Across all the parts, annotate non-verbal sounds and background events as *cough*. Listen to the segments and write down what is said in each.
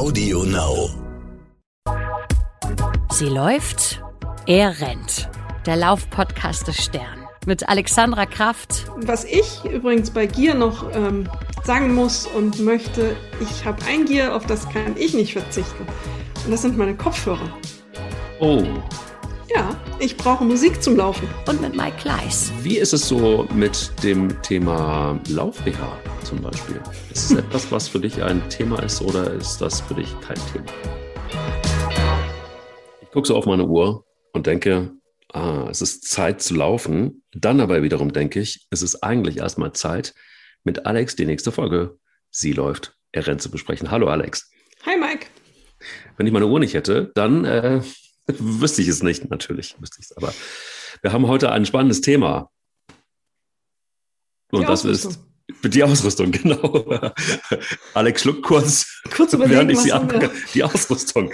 Audio Now. Sie läuft, er rennt. Der Laufpodcast des Stern mit Alexandra Kraft. Was ich übrigens bei Gier noch ähm, sagen muss und möchte, ich habe ein Gier, auf das kann ich nicht verzichten. Und das sind meine Kopfhörer. Oh, Ja, ich brauche Musik zum Laufen. Und mit Mike Kleiss. wie ist es so mit dem Thema Lauf-BH zum Beispiel? Ist es etwas, was für dich ein Thema ist oder ist das für dich kein Thema? Ich gucke so auf meine Uhr und denke, ah, es ist Zeit zu laufen. Dann aber wiederum denke ich, es ist eigentlich erstmal Zeit, mit Alex die nächste Folge, sie läuft, er rennt zu besprechen. Hallo Alex. Hi Mike. Wenn ich meine Uhr nicht hätte, dann äh, *laughs* wüsste ich es nicht, natürlich wüsste ich es. Aber wir haben heute ein spannendes Thema. Und das ist die Ausrüstung, *laughs* genau. Alex schluckt kurz, Kurz während ich sie haben wir? ab. Die Ausrüstung.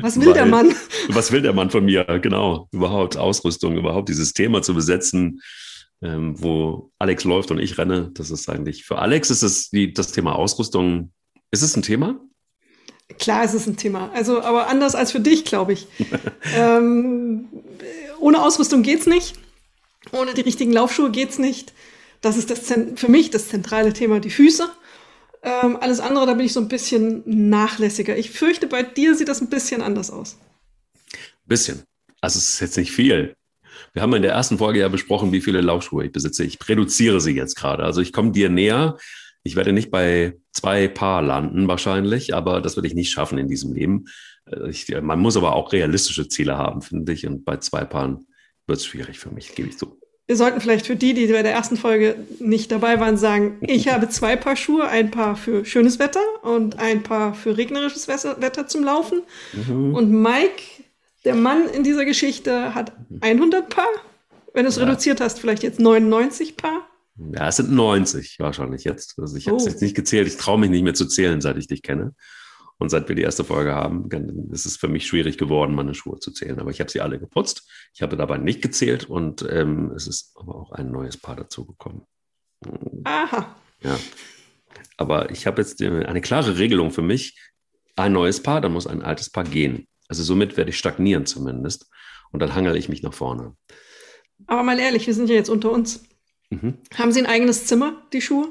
Was will der Weil- Mann? Was will der Mann von mir? Genau, überhaupt Ausrüstung, überhaupt dieses Thema zu besetzen, ähm, wo Alex läuft und ich renne. Das ist eigentlich für Alex ist es die, das Thema Ausrüstung. Ist es ein Thema? Klar, es ist ein Thema. Also, aber anders als für dich, glaube ich. *laughs* ähm, ohne Ausrüstung geht's nicht. Ohne die richtigen Laufschuhe geht's nicht. Das ist das, für mich das zentrale Thema, die Füße. Ähm, alles andere, da bin ich so ein bisschen nachlässiger. Ich fürchte, bei dir sieht das ein bisschen anders aus. Bisschen. Also es ist jetzt nicht viel. Wir haben in der ersten Folge ja besprochen, wie viele Laufschuhe ich besitze. Ich reduziere sie jetzt gerade. Also ich komme dir näher. Ich werde nicht bei zwei Paar landen wahrscheinlich, aber das werde ich nicht schaffen in diesem Leben. Äh, Ich, man muss aber auch realistische Ziele haben, finde ich. Und bei zwei Paaren wird es schwierig für mich, gebe ich zu. Wir sollten vielleicht für die, die bei der ersten Folge nicht dabei waren, sagen, ich habe zwei Paar Schuhe, ein Paar für schönes Wetter und ein Paar für regnerisches Wetter zum Laufen. Und Mike, der Mann in dieser Geschichte, hat 100 Paar. Wenn du es Ja. reduziert hast, vielleicht jetzt 99 Paar. Ja, es sind 90 wahrscheinlich jetzt. Also ich habe es Oh. jetzt nicht gezählt. Ich traue mich nicht mehr zu zählen, seit ich dich kenne. Und seit wir die erste Folge haben, dann ist es für mich schwierig geworden, meine Schuhe zu zählen. Aber ich habe sie alle geputzt. Ich habe dabei nicht gezählt und ähm, es ist aber auch ein neues Paar dazugekommen. Aha. Ja. Aber ich habe jetzt äh, eine klare Regelung für mich. Ein neues Paar, dann muss ein altes Paar gehen. Also somit werde ich stagnieren zumindest. Und dann hangel ich mich nach vorne. Aber mal ehrlich, wir sind ja jetzt unter uns. Mhm. Haben Sie ein eigenes Zimmer, die Schuhe?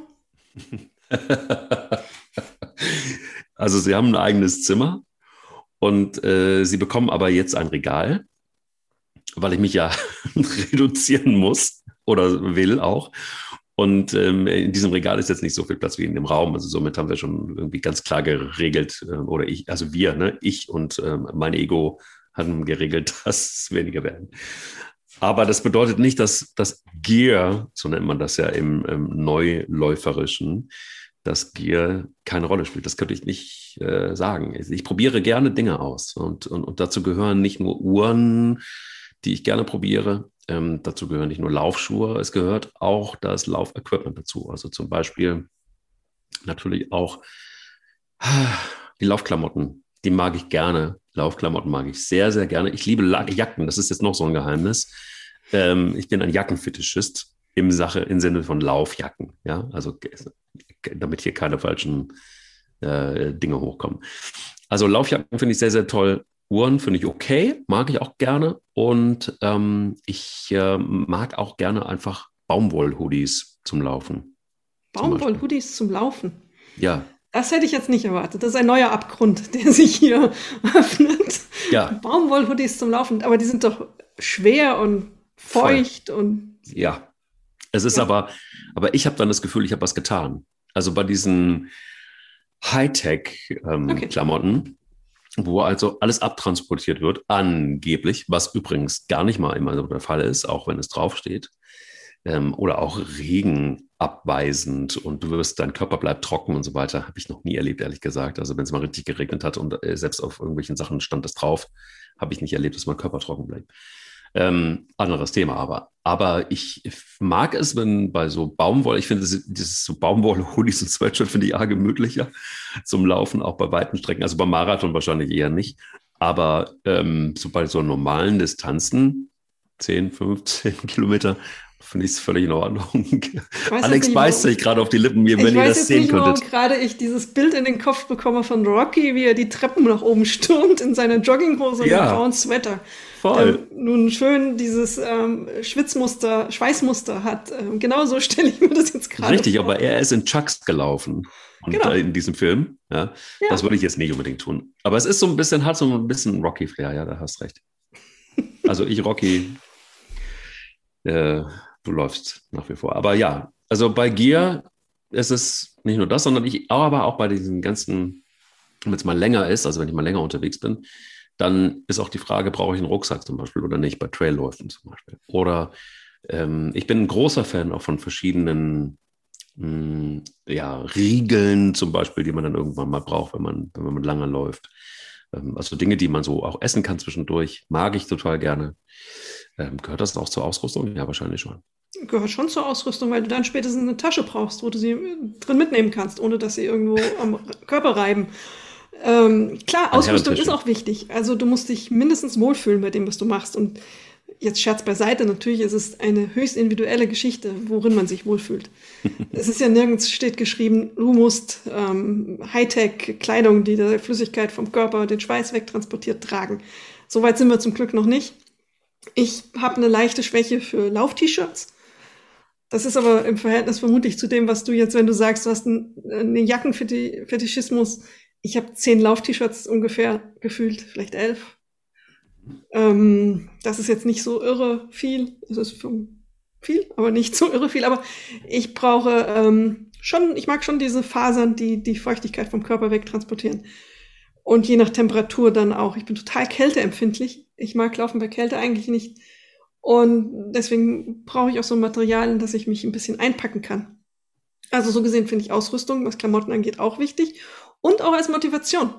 *laughs* Also sie haben ein eigenes Zimmer und äh, sie bekommen aber jetzt ein Regal, weil ich mich ja *laughs* reduzieren muss oder will auch. Und ähm, in diesem Regal ist jetzt nicht so viel Platz wie in dem Raum. Also somit haben wir schon irgendwie ganz klar geregelt, äh, oder ich, also wir, ne, ich und ähm, mein Ego haben geregelt, *laughs* dass es weniger werden. Aber das bedeutet nicht, dass das Gear, so nennt man das ja im, im Neuläuferischen, dass Gear keine Rolle spielt. Das könnte ich nicht äh, sagen. Ich, ich probiere gerne Dinge aus und, und, und dazu gehören nicht nur Uhren, die ich gerne probiere. Ähm, dazu gehören nicht nur Laufschuhe, es gehört auch das Laufequipment dazu. Also zum Beispiel natürlich auch ah, die Laufklamotten. Die mag ich gerne. Laufklamotten mag ich sehr, sehr gerne. Ich liebe Jacken. Das ist jetzt noch so ein Geheimnis. Ähm, ich bin ein Jackenfetischist im Sache, im Sinne von Laufjacken. Ja, also damit hier keine falschen äh, Dinge hochkommen. Also Laufjacken finde ich sehr, sehr toll. Uhren finde ich okay, mag ich auch gerne. Und ähm, ich äh, mag auch gerne einfach Baumwoll-Hoodies zum Laufen. Zum. Baumwoll-Hoodies zum Laufen. Ja, Das hätte ich jetzt nicht erwartet. Das ist ein neuer Abgrund, *laughs* der sich hier öffnet. ja, Baumwoll-Hoodies zum Laufen, aber die sind doch schwer und feucht und ja. Es ist Ja. aber, aber ich habe dann das Gefühl, ich habe was getan. Also bei diesen Okay. Hightech-Klamotten, wo also alles abtransportiert wird, angeblich, was übrigens gar nicht mal immer so der Fall ist, auch wenn es draufsteht. Ähm, oder auch regenabweisend und du wirst, dein Körper bleibt trocken und so weiter. Habe ich noch nie erlebt, ehrlich gesagt. Also wenn es mal richtig geregnet hat und äh, selbst auf irgendwelchen Sachen stand es drauf, habe ich nicht erlebt, dass mein Körper trocken bleibt. Ähm, anderes Thema aber. Aber ich mag es, wenn bei so Baumwolle, ich finde dieses so Baumwolle-Hoodies und Sweatshirt finde ich arg gemütlicher zum Laufen, auch bei weiten Strecken. Also beim Marathon wahrscheinlich eher nicht. Aber ähm, so bei so normalen Distanzen, 10, 15 *laughs* Kilometer, finde ich es völlig in Ordnung. Alex beißt sich gerade auf die Lippen, wenn ihr das sehen nicht, könntet. gerade ich dieses Bild in den Kopf bekomme von Rocky, wie er die Treppen nach oben stürmt in seiner Jogginghose und ja. einem grauen Sweater. Voll. Der nun schön dieses ähm, Schwitzmuster, Schweißmuster hat. Ähm, genau so *laughs* stelle ich mir das jetzt gerade Richtig, vor. aber er ist in Chucks gelaufen. Und genau. in diesem Film. Ja, ja. Das würde ich jetzt nicht unbedingt tun. Aber es ist so ein bisschen, hat so ein bisschen Rocky-Flair, ja, da hast recht. Also ich, Rocky, äh, du läufst nach wie vor. Aber ja, also bei Gear ist es nicht nur das, sondern ich aber auch bei diesen ganzen, wenn es mal länger ist, also wenn ich mal länger unterwegs bin, dann ist auch die Frage, brauche ich einen Rucksack zum Beispiel oder nicht, bei Trailläufen zum Beispiel. Oder ähm, ich bin ein großer Fan auch von verschiedenen mh, hm, ja, Riegeln zum Beispiel, die man dann irgendwann mal braucht, wenn man, wenn man lange läuft. Ähm, also Dinge, die man so auch essen kann zwischendurch, mag ich total gerne. Ähm, gehört das auch zur Ausrüstung? Ja, wahrscheinlich schon. Gehört schon zur Ausrüstung, weil du dann spätestens eine Tasche brauchst, wo du sie drin mitnehmen kannst, ohne dass sie irgendwo am Körper reiben. Ähm, klar, Ausrüstung ist auch wichtig. Also du musst dich mindestens wohlfühlen bei dem, was du machst. Und jetzt Scherz beiseite, natürlich ist es eine höchst individuelle Geschichte, worin man sich wohlfühlt. *laughs* es ist ja nirgends steht geschrieben, du musst ähm, Hightech-Kleidung, die der Flüssigkeit vom Körper, den Schweiß wegtransportiert, tragen. Soweit sind wir zum Glück noch nicht. Ich habe eine leichte Schwäche für Lauf-T-Shirts. Das ist aber im Verhältnis vermutlich zu dem, was du jetzt, wenn du sagst, du hast einen, einen Jackenfetischismus. Ich habe zehn Lauf-T-Shirts ungefähr gefühlt, vielleicht elf. Ähm, das ist jetzt nicht so irre viel. Das ist viel, aber nicht so irre viel. Aber ich brauche ähm, schon, ich mag schon diese Fasern, die die Feuchtigkeit vom Körper wegtransportieren. Und je nach Temperatur dann auch. Ich bin total kälteempfindlich. Ich mag Laufen bei Kälte eigentlich nicht. Und deswegen brauche ich auch so Materialien, dass ich mich ein bisschen einpacken kann. Also so gesehen finde ich Ausrüstung, was Klamotten angeht, auch wichtig. Und auch als Motivation.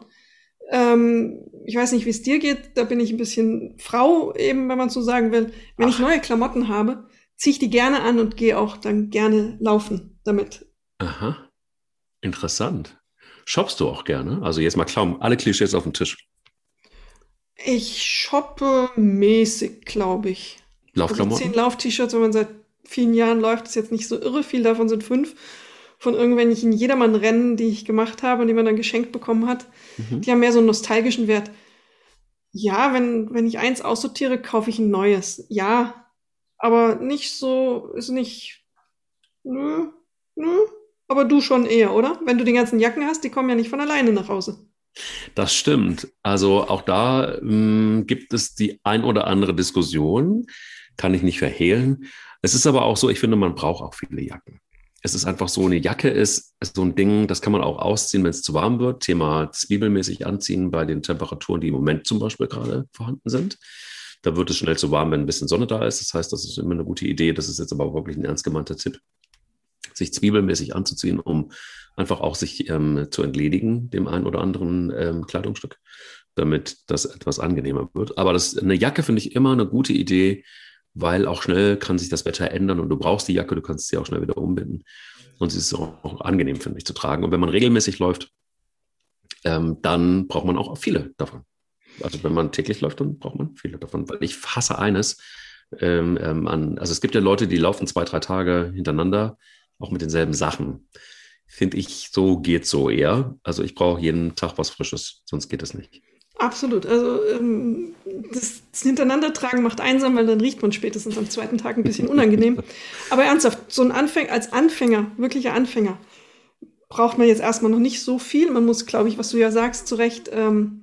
Ähm, ich weiß nicht, wie es dir geht. Da bin ich ein bisschen Frau, eben, wenn man so sagen will. Wenn Ach. ich neue Klamotten habe, ziehe ich die gerne an und gehe auch dann gerne laufen damit. Aha. Interessant. Shoppst du auch gerne? Also jetzt mal klar, alle Klischees auf den Tisch. Ich shoppe mäßig, glaube ich. Laufklamotten? Also zehn Lauf-T-Shirts, wenn man seit vielen Jahren läuft, ist jetzt nicht so irre viel. Davon sind fünf von irgendwelchen Jedermann-Rennen, die ich gemacht habe und die man dann geschenkt bekommen hat. Mhm. Die haben mehr so einen nostalgischen Wert. Ja, wenn, wenn ich eins aussortiere, kaufe ich ein neues. Ja, aber nicht so, ist nicht, nö, nö, aber du schon eher, oder? Wenn du die ganzen Jacken hast, die kommen ja nicht von alleine nach Hause. Das stimmt. Also auch da mh, hm, gibt es die ein oder andere Diskussion, kann ich nicht verhehlen. Es ist aber auch so, ich finde, man braucht auch viele Jacken. Es ist einfach so, eine Jacke ist, ist so ein Ding, das kann man auch ausziehen, wenn es zu warm wird. Thema zwiebelmäßig anziehen bei den Temperaturen, die im Moment zum Beispiel gerade vorhanden sind. Da wird es schnell zu warm, wenn ein bisschen Sonne da ist. Das heißt, das ist immer eine gute Idee. Das ist jetzt aber wirklich ein ernst gemeinter Tipp sich zwiebelmäßig anzuziehen, um einfach auch sich ähm, zu entledigen, dem einen oder anderen ähm, Kleidungsstück, damit das etwas angenehmer wird. Aber das, eine Jacke finde ich immer eine gute Idee, weil auch schnell kann sich das Wetter ändern und du brauchst die Jacke, du kannst sie auch schnell wieder umbinden. Und sie ist auch, auch angenehm, finde ich, zu tragen. Und wenn man regelmäßig läuft, ähm, dann braucht man auch viele davon. Also wenn man täglich läuft, dann braucht man viele davon. Weil ich hasse eines ähm, ähm, an, also es gibt ja Leute, die laufen zwei, drei Tage hintereinander auch mit denselben Sachen. Finde ich, so geht so eher. Also ich brauche jeden Tag was Frisches, sonst geht es nicht. Absolut. Also ähm, das, das Hintereinandertragen macht einsam, weil dann riecht man spätestens am zweiten Tag ein bisschen unangenehm. *laughs* Aber ernsthaft, so ein Anfänger, als Anfänger, wirklicher Anfänger, braucht man jetzt erstmal noch nicht so viel. Man muss, glaube ich, was du ja sagst, zu Recht ähm,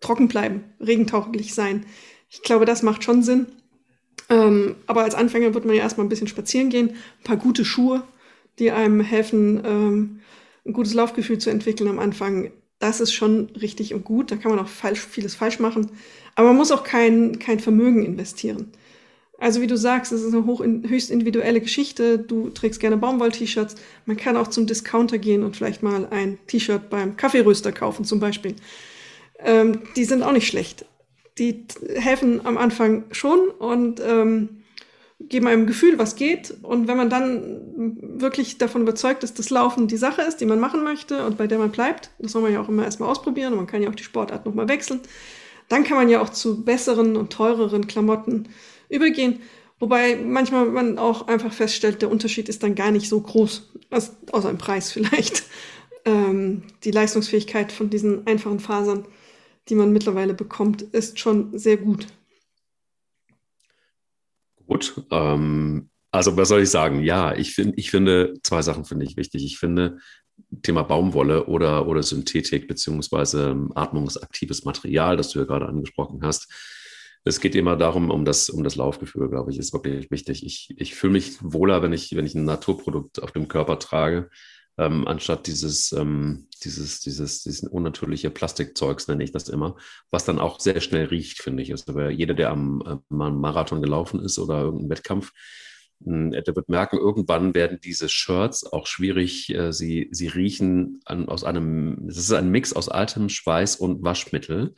trocken bleiben, regentauglich sein. Ich glaube, das macht schon Sinn. Ähm, aber als Anfänger wird man ja erstmal ein bisschen spazieren gehen, ein paar gute Schuhe, die einem helfen, ähm, ein gutes Laufgefühl zu entwickeln am Anfang. Das ist schon richtig und gut. Da kann man auch falsch, vieles falsch machen. Aber man muss auch kein, kein Vermögen investieren. Also wie du sagst, es ist eine hoch, höchst individuelle Geschichte. Du trägst gerne Baumwoll-T-Shirts. Man kann auch zum Discounter gehen und vielleicht mal ein T-Shirt beim Kaffeeröster kaufen zum Beispiel. Ähm, die sind auch nicht schlecht. Die helfen am Anfang schon und ähm, geben einem Gefühl, was geht. Und wenn man dann wirklich davon überzeugt ist, dass Laufen die Sache ist, die man machen möchte und bei der man bleibt, das soll man ja auch immer erstmal ausprobieren und man kann ja auch die Sportart nochmal wechseln, dann kann man ja auch zu besseren und teureren Klamotten übergehen. Wobei manchmal man auch einfach feststellt, der Unterschied ist dann gar nicht so groß, also außer im Preis vielleicht. *laughs* Ähm, die Leistungsfähigkeit von diesen einfachen Fasern, die man mittlerweile bekommt, ist schon sehr gut. Gut. Ähm, also was soll ich sagen? Ja, ich, find, ich finde, zwei Sachen finde ich wichtig. Ich finde, Thema Baumwolle oder, oder Synthetik beziehungsweise ähm, atmungsaktives Material, das du ja gerade angesprochen hast. Es geht immer darum, um das, um das Laufgefühl, glaube ich, ist wirklich wichtig. Ich, ich fühle mich wohler, wenn ich, wenn ich ein Naturprodukt auf dem Körper trage, ähm, anstatt dieses, ähm, dieses, dieses, dieses unnatürliche Plastikzeugs, nenne ich das immer, was dann auch sehr schnell riecht, finde ich. Also jeder, der am, am Marathon gelaufen ist oder irgendein Wettkampf, hm, der wird merken, irgendwann werden diese Shirts auch schwierig. Äh, sie, sie riechen an, aus einem, es ist ein Mix aus altem Schweiß und Waschmittel,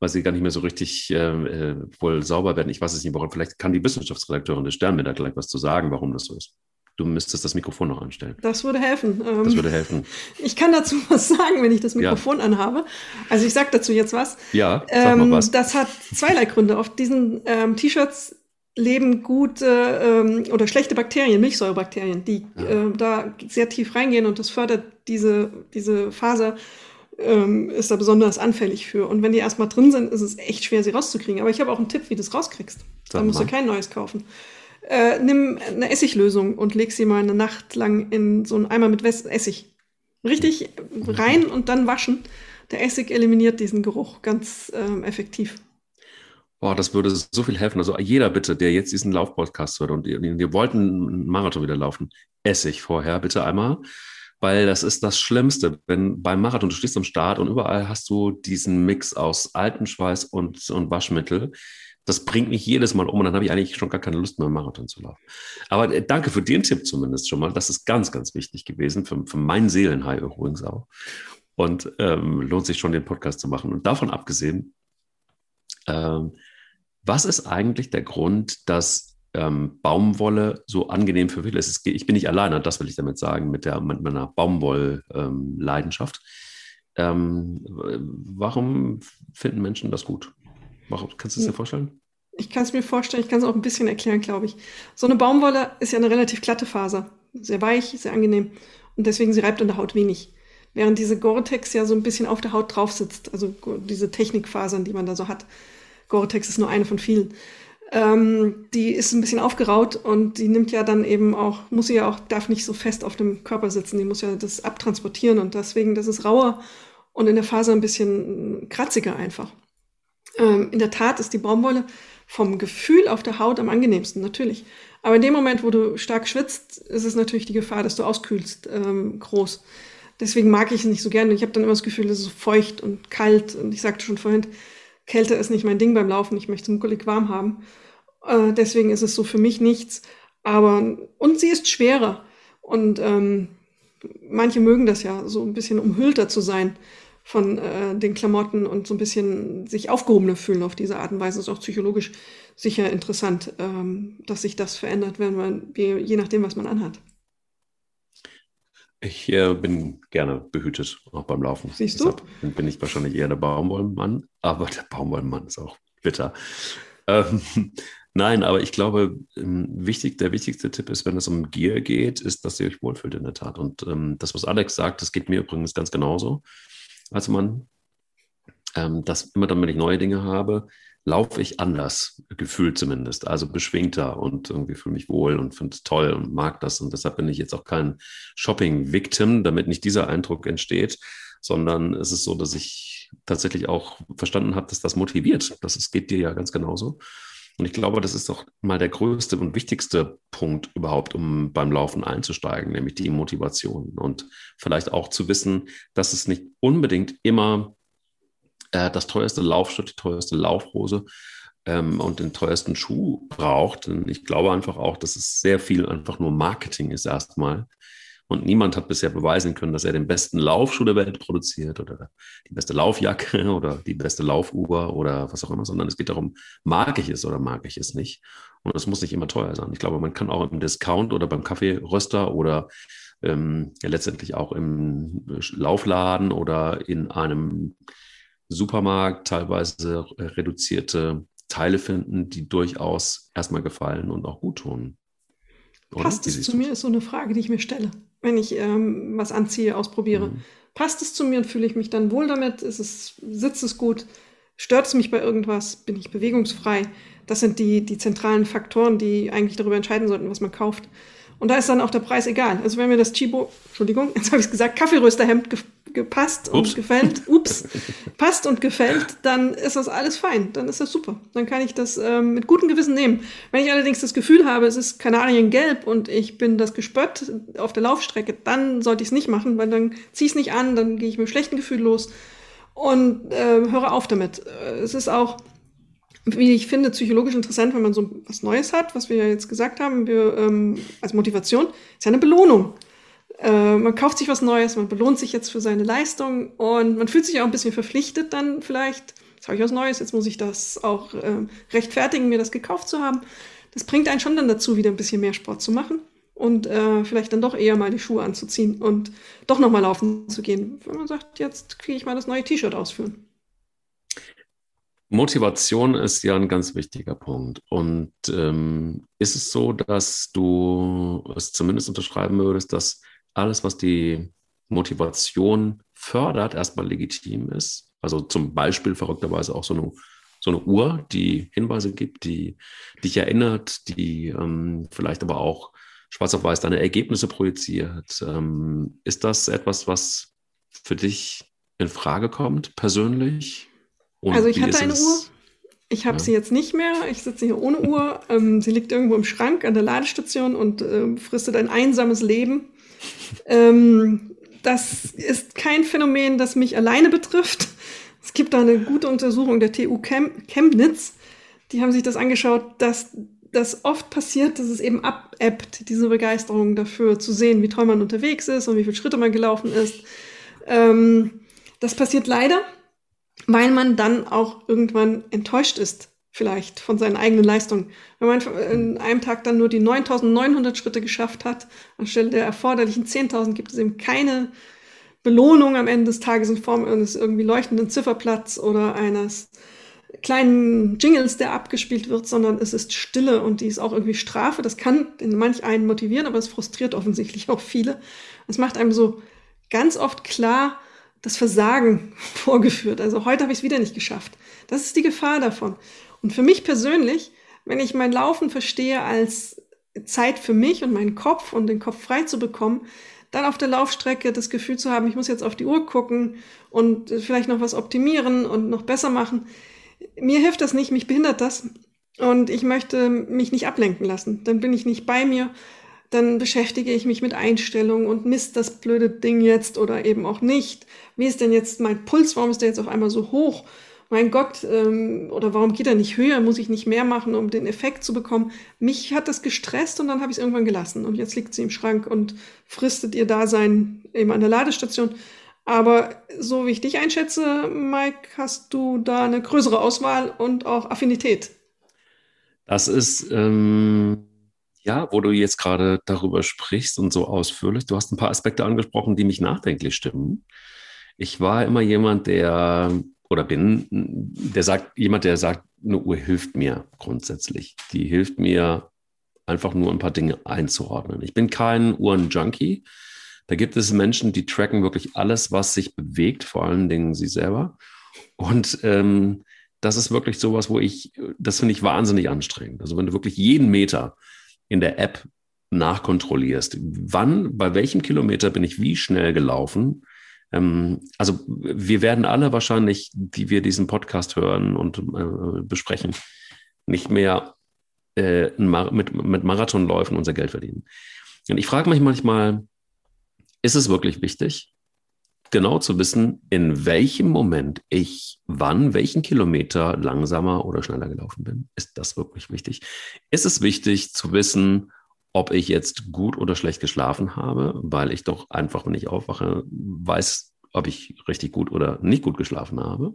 weil sie gar nicht mehr so richtig äh, äh wohl sauber werden. Ich weiß es nicht, warum. Vielleicht kann die Wissenschaftsredakteurin des Stern mir da gleich was zu sagen, warum das so ist. Du müsstest das Mikrofon noch anstellen. Das würde helfen. Ähm, das würde helfen. *laughs* Ich kann dazu was sagen, wenn ich das Mikrofon ja. anhabe. Also ich sage dazu jetzt was. Ja, sag mal ähm, was. Das hat zweierlei Gründe. Auf diesen ähm, T-Shirts leben gute ähm, oder schlechte Bakterien, Milchsäurebakterien, die ja. äh, da sehr tief reingehen und das fördert diese, diese Faser, ähm, ist da besonders anfällig für. Und wenn die erstmal drin sind, ist es echt schwer, sie rauszukriegen. Aber ich habe auch einen Tipp, wie du es rauskriegst. Sag da musst mal. du kein neues kaufen. Äh, nimm eine Essiglösung und leg sie mal eine Nacht lang in so einen Eimer mit Essig. Richtig rein und dann waschen. Der Essig eliminiert diesen Geruch ganz ähm, effektiv. Boah, das würde so viel helfen. Also jeder bitte, der jetzt diesen Laufpodcast hört und wir wollten einen Marathon wieder laufen, Essig vorher bitte einmal, weil das ist das Schlimmste, wenn beim Marathon du stehst am Start und überall hast du diesen Mix aus alten Schweiß und, und Waschmittel. Das bringt mich jedes Mal um und dann habe ich eigentlich schon gar keine Lust mehr, Marathon zu laufen. Aber äh, danke für den Tipp zumindest schon mal. Das ist ganz, ganz wichtig gewesen, für, für meinen Seelenhai übrigens auch. Und ähm, lohnt sich schon, den Podcast zu machen. Und davon abgesehen, ähm, was ist eigentlich der Grund, dass ähm, Baumwolle so angenehm für viele ist? Ich bin nicht alleine, das will ich damit sagen, mit, der, mit meiner Baumwoll-Leidenschaft. Ähm, warum finden Menschen das gut? Warum, kannst du es dir vorstellen? Ich kann es mir vorstellen, ich kann es auch ein bisschen erklären, glaube ich. So eine Baumwolle ist ja eine relativ glatte Faser. Sehr weich, sehr angenehm. Und deswegen, sie reibt an der Haut wenig. Während diese Gore-Tex ja so ein bisschen auf der Haut drauf sitzt. Also diese Technikfasern, die man da so hat. Gore-Tex ist nur eine von vielen. Ähm, die ist ein bisschen aufgeraut und die nimmt ja dann eben auch, muss sie ja auch, darf nicht so fest auf dem Körper sitzen, die muss ja das abtransportieren und deswegen, das ist rauer und in der Faser ein bisschen kratziger einfach. Ähm, in der Tat ist die Baumwolle vom Gefühl auf der Haut am angenehmsten, natürlich. Aber in dem Moment, wo du stark schwitzt, ist es natürlich die Gefahr, dass du auskühlst, ähm, groß. Deswegen mag ich es nicht so gerne. Ich habe dann immer das Gefühl, es ist so feucht und kalt. Und ich sagte schon vorhin, Kälte ist nicht mein Ding beim Laufen. Ich möchte es muckelig warm haben. Äh, deswegen ist es so für mich nichts. Aber, und sie ist schwerer. Und ähm, manche mögen das ja, so ein bisschen umhüllter zu sein von äh, den Klamotten und so ein bisschen sich aufgehobener fühlen auf diese Art und Weise. Ist auch psychologisch sicher interessant, ähm, dass sich das verändert, wenn man, je nachdem, was man anhat. Ich äh, bin gerne behütet, auch beim Laufen. Siehst du? Deshalb bin ich wahrscheinlich eher der Baumwollmann, aber der Baumwollmann ist auch bitter. Ähm, *laughs* nein, aber ich glaube, ähm, wichtig, der wichtigste Tipp ist, wenn es um Gier geht, ist, dass ihr euch wohlfühlt in der Tat. Und ähm, das, was Alex sagt, das geht mir übrigens ganz genauso als Mann. Ähm, dass immer dann, wenn ich neue Dinge habe, laufe ich anders, gefühlt zumindest, also beschwingter und irgendwie fühle mich wohl und finde es toll und mag das. Und deshalb bin ich jetzt auch kein Shopping-Victim, damit nicht dieser Eindruck entsteht, sondern es ist so, dass ich tatsächlich auch verstanden habe, dass das motiviert. Das ist, geht dir ja ganz genauso. Und ich glaube, das ist doch mal der größte und wichtigste Punkt überhaupt, um beim Laufen einzusteigen, nämlich die Motivation. Und vielleicht auch zu wissen, dass es nicht unbedingt immer äh, das teuerste Laufschritt, die teuerste Laufhose ähm, und den teuersten Schuh braucht. Denn ich glaube einfach auch, dass es sehr viel einfach nur Marketing ist erstmal. Und niemand hat bisher beweisen können, dass er den besten Laufschuh der Welt produziert oder die beste Laufjacke *laughs* oder die beste Laufuhr oder was auch immer, sondern es geht darum, mag ich es oder mag ich es nicht. Und es muss nicht immer teuer sein. Ich glaube, man kann auch im Discount oder beim Kaffeeröster oder ähm, ja, letztendlich auch im Laufladen oder in einem Supermarkt teilweise reduzierte Teile finden, die durchaus erstmal gefallen und auch gut tun. Passt es zu mir, ist so eine Frage, die ich mir stelle, wenn ich ähm, was anziehe, ausprobiere. Mhm. Passt es zu mir und fühle ich mich dann wohl damit? Ist es, sitzt es gut? Stört es mich bei irgendwas? Bin ich bewegungsfrei? Das sind die, die zentralen Faktoren, die eigentlich darüber entscheiden sollten, was man kauft. Und da ist dann auch der Preis egal. Also wenn mir das Chibo, Entschuldigung, *laughs* jetzt habe ich es gesagt, Kaffeerösterhemd ge gepasst und ups. gefällt, *laughs* ups, passt und gefällt, dann ist das alles fein. Dann ist das super. Dann kann ich das ähm, mit gutem Gewissen nehmen. Wenn ich allerdings das Gefühl habe, es ist Kanariengelb und ich bin das gespött auf der Laufstrecke, dann sollte ich es nicht machen, weil dann ziehe ich es nicht an, dann gehe ich mit einem schlechten Gefühl los und äh, höre auf damit. Es ist auch wie ich finde, psychologisch interessant, wenn man so was Neues hat, was wir ja jetzt gesagt haben, wir, ähm, als Motivation, ist ja eine Belohnung. Äh, man kauft sich was Neues, man belohnt sich jetzt für seine Leistung und man fühlt sich auch ein bisschen verpflichtet dann vielleicht, jetzt habe ich was Neues, jetzt muss ich das auch äh, rechtfertigen, mir das gekauft zu haben. Das bringt einen schon dann dazu, wieder ein bisschen mehr Sport zu machen und äh, vielleicht dann doch eher mal die Schuhe anzuziehen und doch nochmal laufen zu gehen, wenn man sagt, jetzt kriege ich mal das neue T-Shirt ausführen. Motivation ist ja ein ganz wichtiger Punkt. Und ähm, ist es so, dass du es zumindest unterschreiben würdest, dass alles, was die Motivation fördert, erstmal legitim ist? Also zum Beispiel verrückterweise auch so eine, so eine Uhr, die Hinweise gibt, die dich erinnert, die ähm, vielleicht aber auch schwarz auf weiß deine Ergebnisse projiziert. Ähm, ist das etwas, was für dich in Frage kommt, persönlich? Und also ich hatte eine Uhr. Ich habe ja. sie jetzt nicht mehr. Ich sitze hier ohne Uhr. Ähm, sie liegt irgendwo im Schrank an der Ladestation und äh, fristet ein einsames Leben. Ähm, das ist kein Phänomen, das mich alleine betrifft. Es gibt da eine gute Untersuchung der TU Chem Chemnitz. Die haben sich das angeschaut, dass das oft passiert, dass es eben abebbt, diese Begeisterung dafür zu sehen, wie toll man unterwegs ist und wie viele Schritte man gelaufen ist. Ähm, das passiert leider weil man dann auch irgendwann enttäuscht ist, vielleicht von seinen eigenen Leistungen. Wenn man in einem Tag dann nur die 9900 Schritte geschafft hat, anstelle der erforderlichen 10.000 gibt es eben keine Belohnung am Ende des Tages in Form eines irgendwie leuchtenden Zifferplatz oder eines kleinen Jingles, der abgespielt wird, sondern es ist Stille und die ist auch irgendwie Strafe. Das kann in manch einen motivieren, aber es frustriert offensichtlich auch viele. Es macht einem so ganz oft klar, das Versagen *laughs* vorgeführt. Also heute habe ich es wieder nicht geschafft. Das ist die Gefahr davon. Und für mich persönlich, wenn ich mein Laufen verstehe als Zeit für mich und meinen Kopf und den Kopf frei zu bekommen, dann auf der Laufstrecke das Gefühl zu haben, ich muss jetzt auf die Uhr gucken und vielleicht noch was optimieren und noch besser machen. Mir hilft das nicht, mich behindert das. Und ich möchte mich nicht ablenken lassen. Dann bin ich nicht bei mir dann beschäftige ich mich mit Einstellungen und misst das blöde Ding jetzt oder eben auch nicht. Wie ist denn jetzt mein Puls? Warum ist der jetzt auf einmal so hoch? Mein Gott, ähm, oder warum geht er nicht höher? Muss ich nicht mehr machen, um den Effekt zu bekommen? Mich hat das gestresst und dann habe ich es irgendwann gelassen. Und jetzt liegt sie im Schrank und fristet ihr Dasein eben an der Ladestation. Aber so wie ich dich einschätze, Mike, hast du da eine größere Auswahl und auch Affinität. Das ist ähm, ja, wo du jetzt gerade darüber sprichst und so ausführlich, du hast ein paar Aspekte angesprochen, die mich nachdenklich stimmen. Ich war immer jemand, der oder bin, der sagt, jemand, der sagt, eine Uhr hilft mir grundsätzlich. Die hilft mir einfach nur ein paar Dinge einzuordnen. Ich bin kein Uhren-Junkie. Da gibt es Menschen, die tracken wirklich alles, was sich bewegt, vor allen Dingen sie selber. Und ähm, das ist wirklich sowas, wo ich, das finde ich wahnsinnig anstrengend. Also wenn du wirklich jeden Meter in der App nachkontrollierst. Wann, bei welchem Kilometer bin ich wie schnell gelaufen? Ähm, also wir werden alle wahrscheinlich, die wir diesen Podcast hören und äh, besprechen, nicht mehr äh, mit, mit Marathonläufen unser Geld verdienen. Und ich frage mich manchmal, ist es wirklich wichtig, genau zu wissen, in welchem Moment ich wann welchen Kilometer langsamer oder schneller gelaufen bin. Ist das wirklich wichtig? Ist es wichtig zu wissen, ob ich jetzt gut oder schlecht geschlafen habe, weil ich doch einfach, wenn ich aufwache, weiß, ob ich richtig gut oder nicht gut geschlafen habe.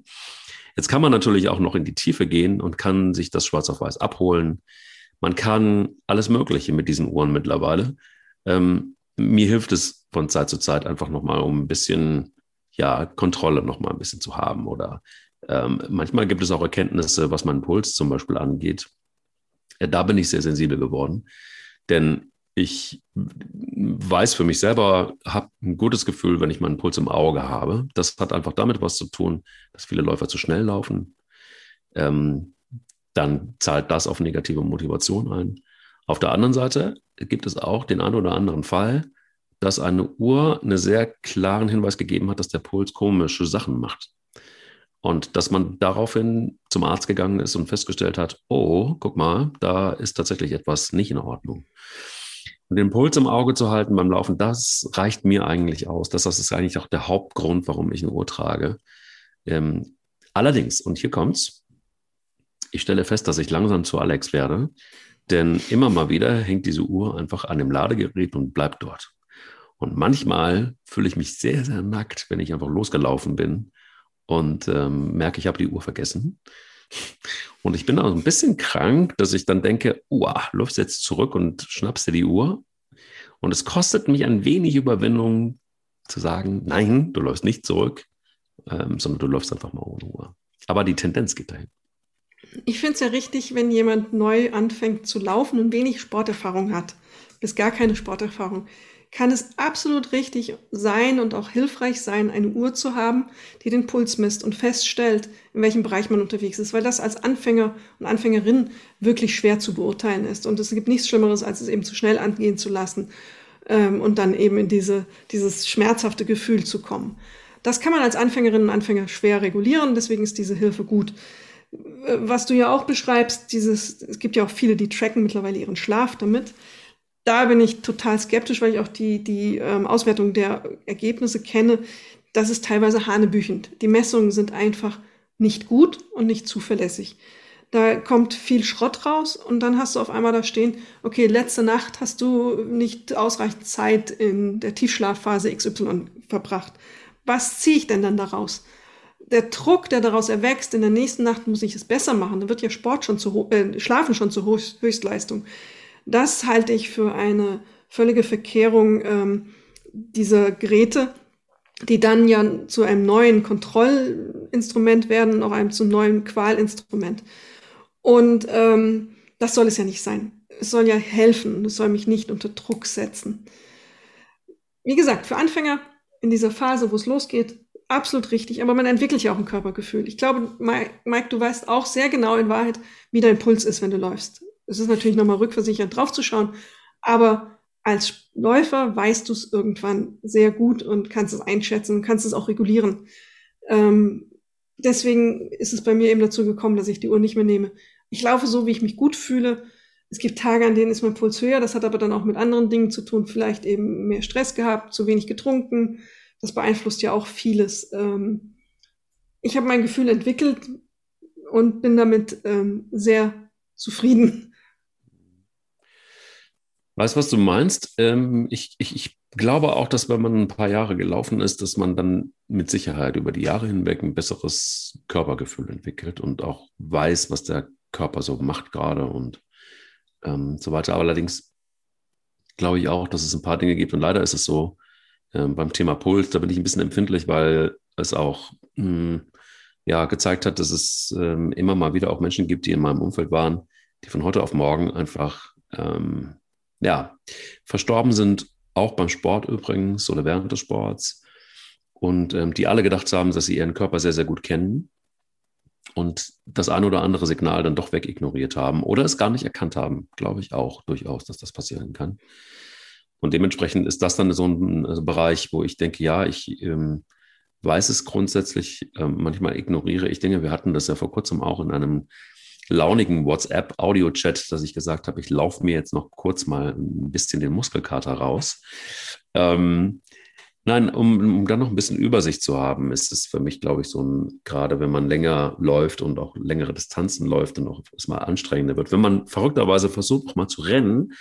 Jetzt kann man natürlich auch noch in die Tiefe gehen und kann sich das schwarz auf weiß abholen. Man kann alles Mögliche mit diesen Uhren mittlerweile. Ähm, mir hilft es von Zeit zu Zeit einfach nochmal, um ein bisschen ja, Kontrolle nochmal ein bisschen zu haben oder Ähm, manchmal gibt es auch Erkenntnisse, was meinen Puls zum Beispiel angeht. Äh, da bin ich sehr sensibel geworden, denn ich weiß für mich selber, habe ein gutes Gefühl, wenn ich meinen Puls im Auge habe. Das hat einfach damit was zu tun, dass viele Läufer zu schnell laufen. Ähm, dann zahlt das auf negative Motivation ein. Auf der anderen Seite gibt es auch den einen oder anderen Fall, dass eine Uhr einen sehr klaren Hinweis gegeben hat, dass der Puls komische Sachen macht. Und dass man daraufhin zum Arzt gegangen ist und festgestellt hat, oh, guck mal, da ist tatsächlich etwas nicht in Ordnung. Und den Puls im Auge zu halten beim Laufen, das reicht mir eigentlich aus. Das, das ist eigentlich auch der Hauptgrund, warum ich eine Uhr trage. Ähm, allerdings, und hier kommt's, ich stelle fest, dass ich langsam zu Alex werde, denn immer mal wieder hängt diese Uhr einfach an dem Ladegerät und bleibt dort. Und manchmal fühle ich mich sehr, sehr nackt, wenn ich einfach losgelaufen bin und ähm, merke, ich habe die Uhr vergessen. Und ich bin auch ein bisschen krank, dass ich dann denke, oh, läufst jetzt zurück und schnappst dir die Uhr. Und es kostet mich ein wenig Überwindung zu sagen, nein, du läufst nicht zurück, ähm, sondern du läufst einfach mal ohne Uhr. Aber die Tendenz geht dahin. Ich finde es ja richtig, wenn jemand neu anfängt zu laufen und wenig Sporterfahrung hat, bis gar keine Sporterfahrung, kann es absolut richtig sein und auch hilfreich sein, eine Uhr zu haben, die den Puls misst und feststellt, in welchem Bereich man unterwegs ist, weil das als Anfänger und Anfängerin wirklich schwer zu beurteilen ist. Und es gibt nichts Schlimmeres, als es eben zu schnell angehen zu lassen ähm, und dann eben in diese, dieses schmerzhafte Gefühl zu kommen. Das kann man als Anfängerin und Anfänger schwer regulieren, deswegen ist diese Hilfe gut. Äh, was du ja auch beschreibst, dieses, es gibt ja auch viele, die tracken mittlerweile ihren Schlaf damit da bin ich total skeptisch, weil ich auch die, die ähm, Auswertung der Ergebnisse kenne. Das ist teilweise hanebüchend. Die Messungen sind einfach nicht gut und nicht zuverlässig. Da kommt viel Schrott raus und dann hast du auf einmal da stehen, okay, letzte Nacht hast du nicht ausreichend Zeit in der Tiefschlafphase XY verbracht. Was ziehe ich denn dann daraus? Der Druck, der daraus erwächst, in der nächsten Nacht muss ich es besser machen. Da wird ja Sport schon zu, äh, Schlafen schon zur Höchstleistung. Das halte ich für eine völlige Verkehrung ähm, dieser Geräte, die dann ja zu einem neuen Kontrollinstrument werden, auch einem zum neuen Qualinstrument. Und ähm, das soll es ja nicht sein. Es soll ja helfen, es soll mich nicht unter Druck setzen. Wie gesagt, für Anfänger in dieser Phase, wo es losgeht, absolut richtig, aber man entwickelt ja auch ein Körpergefühl. Ich glaube, Mike, du weißt auch sehr genau in Wahrheit, wie dein Puls ist, wenn du läufst. Es ist natürlich nochmal rückversichert draufzuschauen, aber als Läufer weißt du es irgendwann sehr gut und kannst es einschätzen, kannst es auch regulieren. Ähm, deswegen ist es bei mir eben dazu gekommen, dass ich die Uhr nicht mehr nehme. Ich laufe so, wie ich mich gut fühle. Es gibt Tage, an denen ist mein Puls höher. Das hat aber dann auch mit anderen Dingen zu tun. Vielleicht eben mehr Stress gehabt, zu wenig getrunken. Das beeinflusst ja auch vieles. Ähm, ich habe mein Gefühl entwickelt und bin damit ähm, sehr zufrieden. Weißt was du meinst? Ähm, ich, ich, ich glaube auch, dass wenn man ein paar Jahre gelaufen ist, dass man dann mit Sicherheit über die Jahre hinweg ein besseres Körpergefühl entwickelt und auch weiß, was der Körper so macht gerade und ähm, so weiter. Aber allerdings glaube ich auch, dass es ein paar Dinge gibt und leider ist es so, ähm, beim Thema Puls, da bin ich ein bisschen empfindlich, weil es auch mh, hm, ja, gezeigt hat, dass es ähm, immer mal wieder auch Menschen gibt, die in meinem Umfeld waren, die von heute auf morgen einfach ähm, ja, verstorben sind, auch beim Sport übrigens oder während des Sports. Und ähm, die alle gedacht haben, dass sie ihren Körper sehr, sehr gut kennen und das ein oder andere Signal dann doch wegignoriert haben oder es gar nicht erkannt haben, glaube ich auch durchaus, dass das passieren kann. Und dementsprechend ist das dann so ein also Bereich, wo ich denke, ja, ich ähm, weiß es grundsätzlich, ähm, manchmal ignoriere ich Dinge. Wir hatten das ja vor kurzem auch in einem launigen WhatsApp-Audio-Chat, dass ich gesagt habe, ich laufe mir jetzt noch kurz mal ein bisschen den Muskelkater raus. Ähm, nein, um, um dann noch ein bisschen Übersicht zu haben, ist es für mich, glaube ich, so ein, gerade wenn man länger läuft und auch längere Distanzen läuft und auch es mal anstrengender wird. Wenn man verrückterweise versucht, noch mal zu rennen,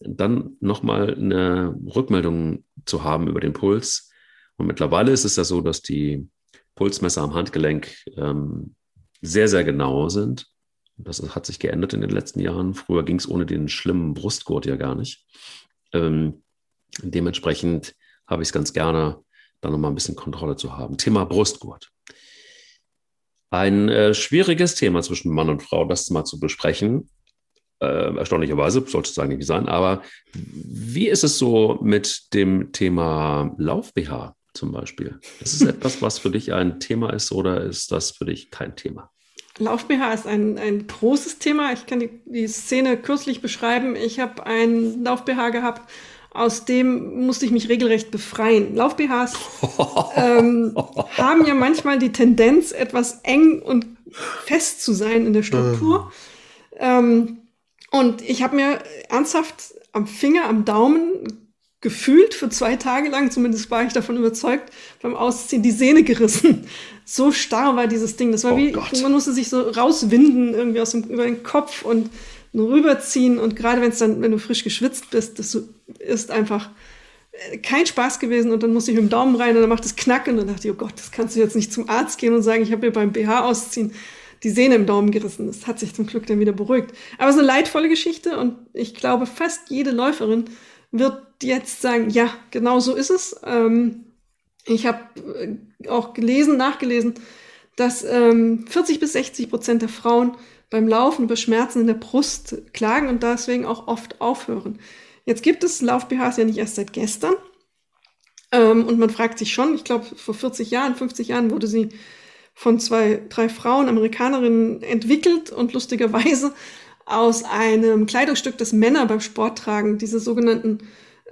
dann noch mal eine Rückmeldung zu haben über den Puls. Und mittlerweile ist es ja so, dass die Pulsmesser am Handgelenk ähm, sehr, sehr genau sind. Das hat sich geändert in den letzten Jahren. Früher ging es ohne den schlimmen Brustgurt ja gar nicht. Ähm, dementsprechend habe ich es ganz gerne, da nochmal ein bisschen Kontrolle zu haben. Thema Brustgurt. Ein äh, schwieriges Thema zwischen Mann und Frau, das mal zu besprechen. Äh, erstaunlicherweise sollte es eigentlich nicht sein. Aber wie ist es so mit dem Thema Lauf-BH zum Beispiel? Ist es etwas, was für dich ein Thema ist oder ist das für dich kein Thema? Lauf-BH ist ein, ein großes Thema. Ich kann die, die Szene kürzlich beschreiben. Ich habe einen Lauf-BH gehabt, aus dem musste ich mich regelrecht befreien. Lauf-BHs *laughs* ähm, haben ja manchmal die Tendenz, etwas eng und fest zu sein in der Struktur. Ähm, und ich habe mir ernsthaft am Finger, am Daumen gefühlt für zwei Tage lang, zumindest war ich davon überzeugt, beim Ausziehen die Sehne gerissen. So starr war dieses Ding. Das war oh wie, Gott. man musste sich so rauswinden irgendwie aus dem, über den Kopf und rüberziehen. Und gerade wenn es dann, wenn du frisch geschwitzt bist, das ist einfach äh, kein Spaß gewesen. Und dann musste ich mit dem Daumen rein und dann macht es knacken. Und dann dachte ich, oh Gott, das kannst du jetzt nicht zum Arzt gehen und sagen, ich habe mir beim BH ausziehen die Sehne im Daumen gerissen. Das hat sich zum Glück dann wieder beruhigt. Aber es ist eine leidvolle Geschichte und ich glaube, fast jede Läuferin wird jetzt sagen, ja, genau so ist es. Ähm, ich habe äh, auch gelesen, nachgelesen, dass ähm, 40 bis 60 Prozent der Frauen beim Laufen über Schmerzen in der Brust klagen und deswegen auch oft aufhören. Jetzt gibt es Lauf-BHs ja nicht erst seit gestern. Ähm, und man fragt sich schon, ich glaube, vor 40 Jahren, 50 Jahren wurde sie von zwei, drei Frauen, Amerikanerinnen, entwickelt und lustigerweise aus einem Kleidungsstück, das Männer beim Sport tragen, diese sogenannten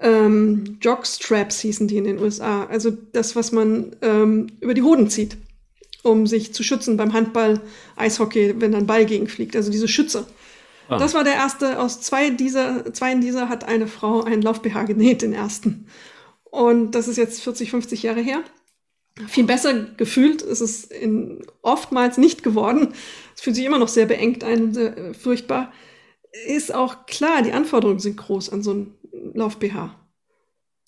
ähm, Jockstraps hießen die in den USA. Also das, was man ähm, über die Hoden zieht, um sich zu schützen beim Handball, Eishockey, wenn ein Ball gegenfliegt. Also diese Schütze. Ah. Das war der erste. Aus zwei dieser, zwei in dieser hat eine Frau einen Lauf-BH genäht, den ersten. Und das ist jetzt 40, 50 Jahre her. Viel besser gefühlt ist es in, oftmals nicht geworden. Fühlt sich immer noch sehr beengt ein, sehr, äh, furchtbar. Ist auch klar, die Anforderungen sind groß an so einen Lauf-BH.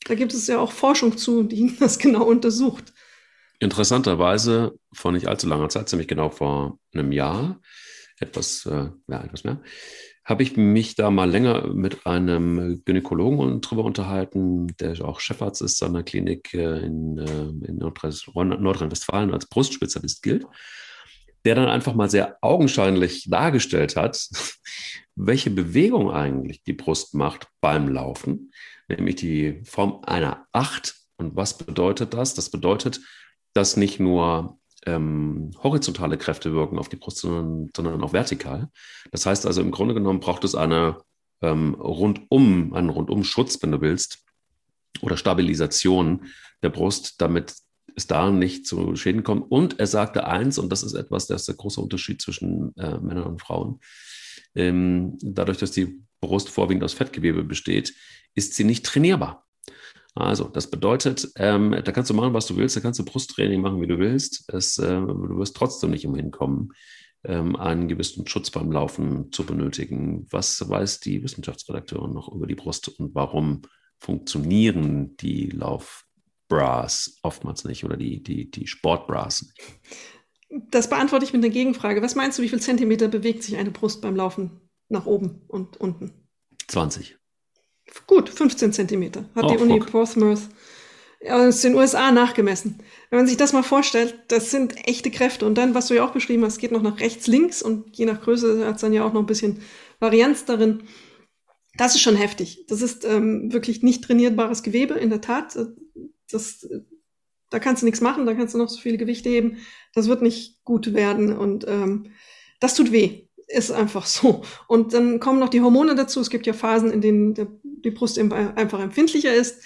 Da gibt es ja auch Forschung zu, die *laughs* das genau untersucht. Interessanterweise vor nicht allzu langer Zeit, ziemlich genau vor einem Jahr, etwas, äh, ja, etwas mehr, habe ich mich da mal länger mit einem Gynäkologen drüber unterhalten, der auch Chefarzt ist der Klinik äh, in, äh, in Nordrhein-Westfalen als Brustspezialist gilt, der dann einfach mal sehr augenscheinlich dargestellt hat, welche Bewegung eigentlich die Brust macht beim Laufen, nämlich die Form einer Acht. Und was bedeutet das? Das bedeutet, dass nicht nur ähm, horizontale Kräfte wirken auf die Brust, sondern, sondern auch vertikal. Das heißt also, im Grunde genommen braucht es eine ähm, rundum, einen Rundumschutz, wenn du willst, oder Stabilisation der Brust, damit es da nicht zu Schäden kommt. Und er sagte eins, und das ist etwas, das ist der große Unterschied zwischen äh, Männern und Frauen. Ähm, dadurch, dass die Brust vorwiegend aus Fettgewebe besteht, ist sie nicht trainierbar. Also, das bedeutet, ähm, da kannst du machen, was du willst, da kannst du Brusttraining machen, wie du willst. Es, äh, du wirst trotzdem nicht umhin kommen, ähm, einen gewissen Schutz beim Laufen zu benötigen. Was weiß die Wissenschaftsredakteurin noch über die Brust und warum funktionieren die Laufbras oftmals nicht oder die, die, die Sportbras nicht? Das beantworte ich mit einer Gegenfrage. Was meinst du, wie viel Zentimeter bewegt sich eine Brust beim Laufen nach oben und unten? 20. Gut, 15 Zentimeter hat oh, die Uni fuck. Portsmouth aus den USA nachgemessen. Wenn man sich das mal vorstellt, das sind echte Kräfte. Und dann, was du ja auch beschrieben hast, geht noch nach rechts, links und je nach Größe hat es dann ja auch noch ein bisschen Varianz darin. Das ist schon heftig. Das ist ähm, wirklich nicht trainierbares Gewebe, in der Tat. Das, da kannst du nichts machen, da kannst du noch so viele Gewichte heben. Das wird nicht gut werden und ähm, das tut weh ist einfach so. Und dann kommen noch die Hormone dazu. Es gibt ja Phasen, in denen der, die Brust einfach empfindlicher ist.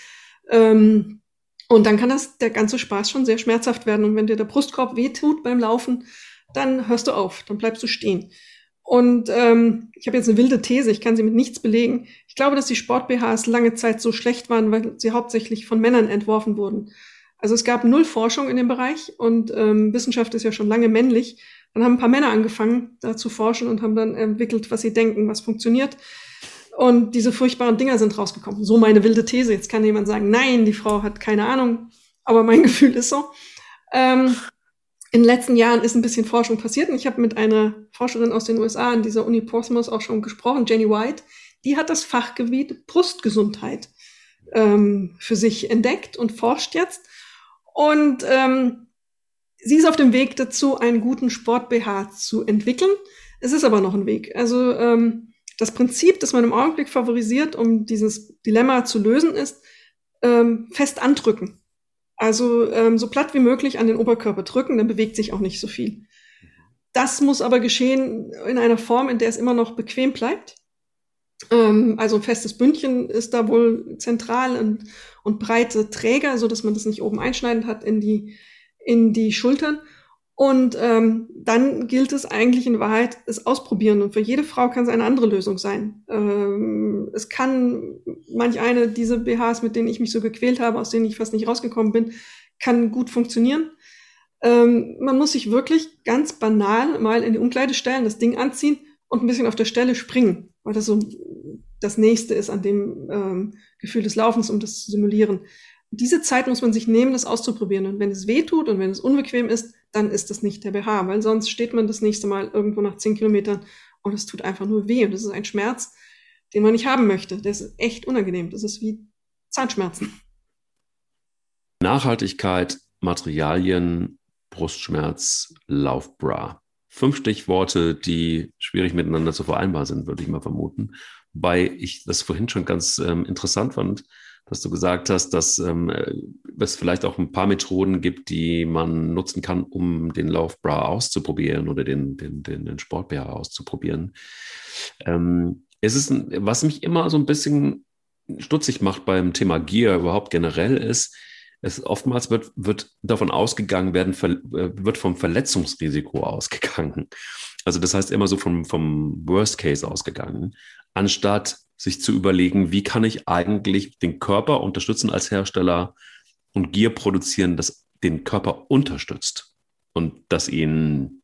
Ähm, und dann kann das der ganze Spaß schon sehr schmerzhaft werden. Und wenn dir der Brustkorb wehtut beim Laufen, dann hörst du auf, dann bleibst du stehen. Und ähm, ich habe jetzt eine wilde These, ich kann sie mit nichts belegen. Ich glaube, dass die Sport-BHs lange Zeit so schlecht waren, weil sie hauptsächlich von Männern entworfen wurden. Also es gab null Forschung in dem Bereich und ähm, Wissenschaft ist ja schon lange männlich. Dann haben ein paar Männer angefangen, da zu forschen und haben dann entwickelt, was sie denken, was funktioniert. Und diese furchtbaren Dinger sind rausgekommen. So meine wilde These. Jetzt kann jemand sagen, nein, die Frau hat keine Ahnung. Aber mein *laughs* Gefühl ist so. Ähm, in den letzten Jahren ist ein bisschen Forschung passiert. Und ich habe mit einer Forscherin aus den USA an dieser Uni Portsmouth auch schon gesprochen, Jenny White. Die hat das Fachgebiet Brustgesundheit ähm, für sich entdeckt und forscht jetzt. Und ähm, sie ist auf dem Weg dazu, einen guten Sport-BH zu entwickeln. Es ist aber noch ein Weg. Also ähm, das Prinzip, das man im Augenblick favorisiert, um dieses Dilemma zu lösen, ist ähm, fest andrücken. Also ähm, so platt wie möglich an den Oberkörper drücken, dann bewegt sich auch nicht so viel. Das muss aber geschehen in einer Form, in der es immer noch bequem bleibt. Ähm, also ein festes Bündchen ist da wohl zentral und, und breite Träger, so dass man das nicht oben einschneidend hat in die, in die Schultern. Und ähm, dann gilt es eigentlich in Wahrheit, es ausprobieren. Und für jede Frau kann es eine andere Lösung sein. Ähm, es kann manch eine diese BHs, mit denen ich mich so gequält habe, aus denen ich fast nicht rausgekommen bin, kann gut funktionieren. Ähm, man muss sich wirklich ganz banal mal in die Umkleide stellen, das Ding anziehen und ein bisschen auf der Stelle springen, weil das so das Nächste ist an dem ähm, Gefühl des Laufens, um das zu simulieren. Diese Zeit muss man sich nehmen, das auszuprobieren. Und wenn es weh tut und wenn es unbequem ist, dann ist das nicht der BH, weil sonst steht man das nächste Mal irgendwo nach zehn Kilometern und es tut einfach nur weh. Und das ist ein Schmerz, den man nicht haben möchte. Der ist echt unangenehm. Das ist wie Zahnschmerzen. Nachhaltigkeit, Materialien, Brustschmerz, Laufbra. Fünf Stichworte, die schwierig miteinander zu vereinbaren sind, würde ich mal vermuten. Wobei ich das vorhin schon ganz ähm, interessant fand, dass du gesagt hast, dass ähm, es vielleicht auch ein paar Methoden gibt, die man nutzen kann, um den Laufbra auszuprobieren oder den, den, den, den Sport-BH auszuprobieren. Ähm, es ist, ein, was mich immer so ein bisschen stutzig macht beim Thema Gear überhaupt generell ist, es oftmals wird, wird davon ausgegangen werden, äh, wird vom Verletzungsrisiko ausgegangen. Also das heißt immer so vom, vom Worst Case ausgegangen, anstatt sich zu überlegen, wie kann ich eigentlich den Körper unterstützen als Hersteller und Gier produzieren, das den Körper unterstützt und das ihn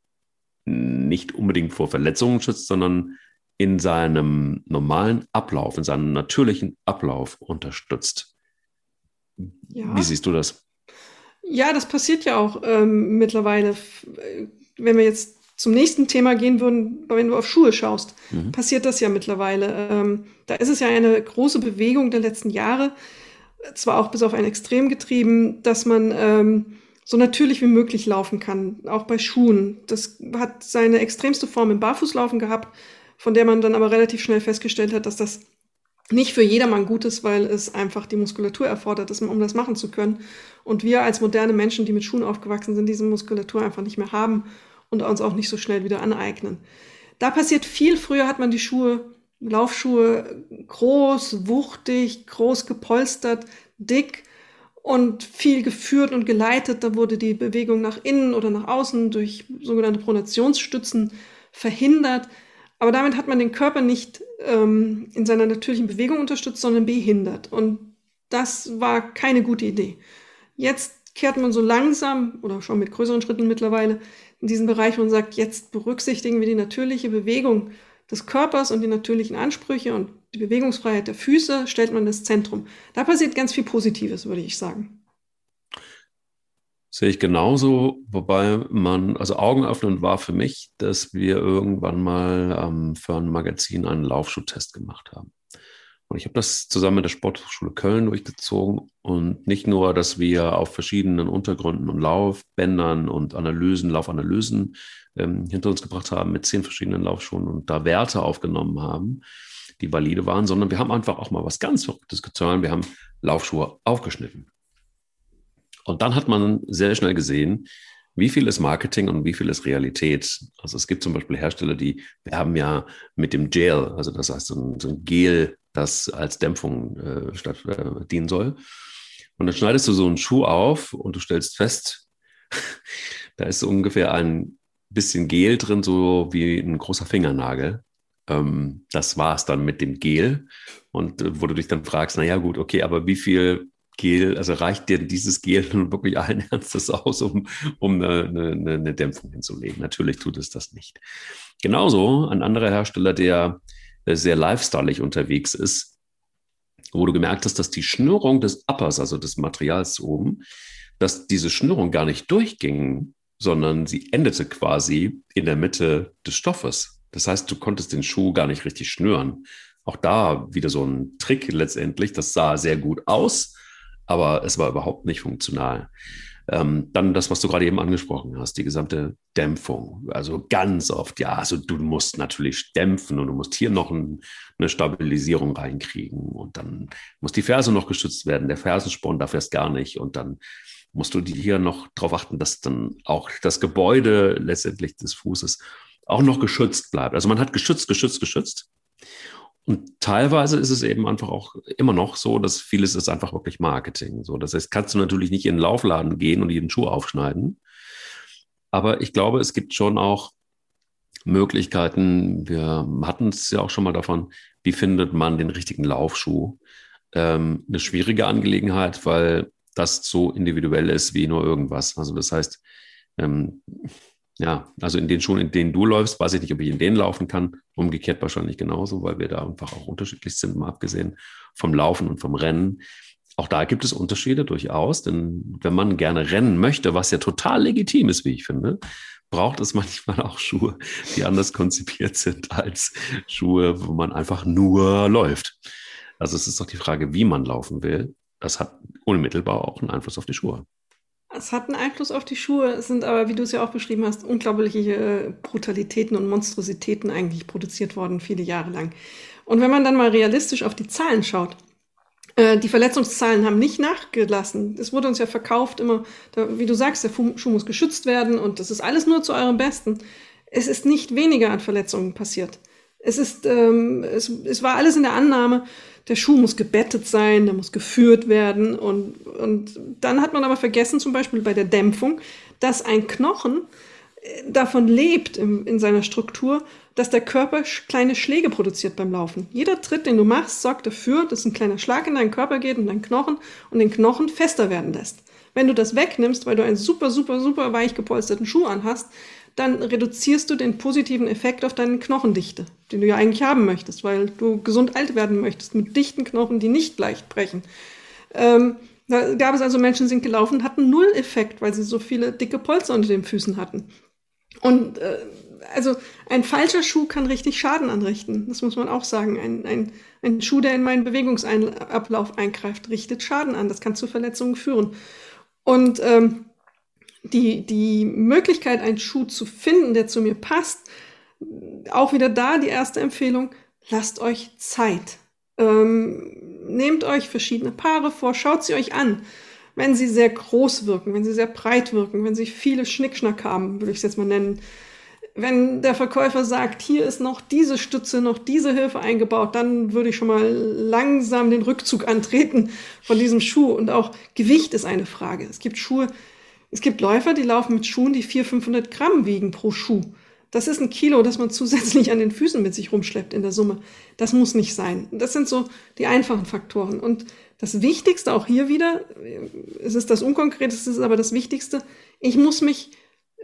nicht unbedingt vor Verletzungen schützt, sondern in seinem normalen Ablauf, in seinem natürlichen Ablauf unterstützt. Ja. Wie siehst du das? Ja, das passiert ja auch ähm, mittlerweile. Wenn wir jetzt zum nächsten Thema gehen würden, wenn du auf Schuhe schaust, mhm. passiert das ja mittlerweile. Ähm, da ist es ja eine große Bewegung der letzten Jahre, zwar auch bis auf ein Extrem getrieben, dass man ähm, so natürlich wie möglich laufen kann, auch bei Schuhen. Das hat seine extremste Form im Barfußlaufen gehabt, von der man dann aber relativ schnell festgestellt hat, dass das nicht für jedermann gut ist, weil es einfach die Muskulatur erfordert, um das machen zu können. Und wir als moderne Menschen, die mit Schuhen aufgewachsen sind, diese Muskulatur einfach nicht mehr haben und uns auch nicht so schnell wieder aneignen. Da passiert viel. Früher hat man die Schuhe, Laufschuhe groß, wuchtig, groß gepolstert, dick und viel geführt und geleitet. Da wurde die Bewegung nach innen oder nach außen durch sogenannte Pronationsstützen verhindert. Aber damit hat man den Körper nicht ähm, in seiner natürlichen Bewegung unterstützt, sondern behindert. Und das war keine gute Idee. Jetzt kehrt man so langsam oder schon mit größeren Schritten mittlerweile in diesen Bereich und sagt, jetzt berücksichtigen wir die natürliche Bewegung des Körpers und die natürlichen Ansprüche und die Bewegungsfreiheit der Füße stellt man ins Zentrum. Da passiert ganz viel Positives, würde ich sagen. Sehe ich genauso, wobei man, also Augen öffnen war für mich, dass wir irgendwann mal ähm, für ein Magazin einen Laufschuhtest gemacht haben. Und ich habe das zusammen mit der Sporthochschule Köln durchgezogen. Und nicht nur, dass wir auf verschiedenen Untergründen und Laufbändern und Analysen, Laufanalysen ähm, hinter uns gebracht haben mit zehn verschiedenen Laufschuhen und da Werte aufgenommen haben, die valide waren, sondern wir haben einfach auch mal was ganz Verrücktes getan. Wir haben Laufschuhe aufgeschnitten. Und dann hat man sehr schnell gesehen, wie viel ist Marketing und wie viel ist Realität? Also es gibt zum Beispiel Hersteller, die werben ja mit dem Gel, also das heißt so ein, so ein Gel, das als Dämpfung äh, statt, äh, dienen soll. Und dann schneidest du so einen Schuh auf und du stellst fest, *laughs* da ist so ungefähr ein bisschen Gel drin, so wie ein großer Fingernagel. Ähm, das war es dann mit dem Gel. Und äh, wo du dich dann fragst, naja gut, okay, aber wie viel Gel, also reicht dir dieses Gel wirklich allen *laughs* Ernstes aus, um, um eine, eine, eine Dämpfung hinzulegen? Natürlich tut es das nicht. Genauso ein anderer Hersteller, der äh, sehr lifestyleig unterwegs ist, wo du gemerkt hast, dass die Schnürung des Uppers, also des Materials oben, dass diese Schnürung gar nicht durchging, sondern sie endete quasi in der Mitte des Stoffes. Das heißt, du konntest den Schuh gar nicht richtig schnüren. Auch da wieder so ein Trick letztendlich. Das sah sehr gut aus, aber es war überhaupt nicht funktional. Ähm, dann das, was du gerade eben angesprochen hast, die gesamte Dämpfung. Also ganz oft, ja, also du musst natürlich dämpfen und du musst hier noch ein, eine Stabilisierung reinkriegen und dann muss die Ferse noch geschützt werden. Der Fersensporn darf erst gar nicht und dann musst du hier noch darauf achten, dass dann auch das Gebäude letztendlich des Fußes auch noch geschützt bleibt. Also man hat geschützt, geschützt, geschützt. Und teilweise ist es eben einfach auch immer noch so, dass vieles ist einfach wirklich Marketing. So, das heißt, kannst du natürlich nicht in den Laufladen gehen und jeden Schuh aufschneiden. Aber ich glaube, es gibt schon auch Möglichkeiten. Wir hatten es ja auch schon mal davon, wie findet man den richtigen Laufschuh? Ähm, eine schwierige Angelegenheit, weil das so individuell ist wie nur irgendwas. Also das heißt, ähm, ja, also in den Schuhen, in denen du läufst, weiß ich nicht, ob ich in denen laufen kann. Umgekehrt wahrscheinlich genauso, weil wir da einfach auch unterschiedlich sind, mal abgesehen vom Laufen und vom Rennen. Auch da gibt es Unterschiede durchaus, denn wenn man gerne rennen möchte, was ja total legitim ist, wie ich finde, braucht es *laughs* manchmal auch Schuhe, die anders konzipiert sind als Schuhe, wo man einfach nur läuft. Also es ist doch die Frage, wie man laufen will. Das hat unmittelbar auch einen Einfluss auf die Schuhe. Es hat einen Einfluss auf die Schuhe, es sind aber, wie du es ja auch beschrieben hast, unglaubliche äh, Brutalitäten und Monstrositäten eigentlich produziert worden, viele Jahre lang. Und wenn man dann mal realistisch auf die Zahlen schaut, äh, die Verletzungszahlen haben nicht nachgelassen. Es wurde uns ja verkauft immer, wie du sagst, der Schuh muss geschützt werden und das ist alles nur zu eurem Besten. Es ist nicht weniger an Verletzungen passiert. Es ist, ähm, es, es war alles in der Annahme, der Schuh muss gebettet sein, der muss geführt werden. Und, und dann hat man aber vergessen, zum Beispiel bei der Dämpfung, dass ein Knochen äh, davon lebt in, in seiner Struktur, dass der Körper kleine Schläge produziert beim Laufen. Jeder Tritt, den du machst, sorgt dafür, dass ein kleiner Schlag in deinen Körper geht und deinen Knochen und den Knochen fester werden lässt. Wenn du das wegnimmst, weil du einen super, super, super weich gepolsterten Schuh anhast, dann reduzierst du den positiven Effekt auf deine Knochendichte, den du ja eigentlich haben möchtest, weil du gesund alt werden möchtest mit dichten Knochen, die nicht leicht brechen. Ähm, da gab es also Menschen, die sind gelaufen, hatten null Effekt, weil sie so viele dicke Polster unter den Füßen hatten. Und äh, also ein falscher Schuh kann richtig Schaden anrichten. Das muss man auch sagen. Ein, ein, ein Schuh, der in meinen Bewegungsablauf eingreift, richtet Schaden an. Das kann zu Verletzungen führen. Und ähm, die, die Möglichkeit, einen Schuh zu finden, der zu mir passt, auch wieder da die erste Empfehlung, lasst euch Zeit. Ähm, nehmt euch verschiedene Paare vor, schaut sie euch an. Wenn sie sehr groß wirken, wenn sie sehr breit wirken, wenn sie viele Schnickschnack haben, würde ich es jetzt mal nennen. Wenn der Verkäufer sagt, hier ist noch diese Stütze, noch diese Hilfe eingebaut, dann würde ich schon mal langsam den Rückzug antreten von diesem Schuh. Und auch Gewicht ist eine Frage. Es gibt Schuhe, es gibt Läufer, die laufen mit Schuhen, die 400, 500 Gramm wiegen pro Schuh. Das ist ein Kilo, das man *laughs* zusätzlich an den Füßen mit sich rumschleppt in der Summe. Das muss nicht sein. Das sind so die einfachen Faktoren. Und das Wichtigste auch hier wieder, es ist das Unkonkreteste, es ist aber das Wichtigste, ich muss mich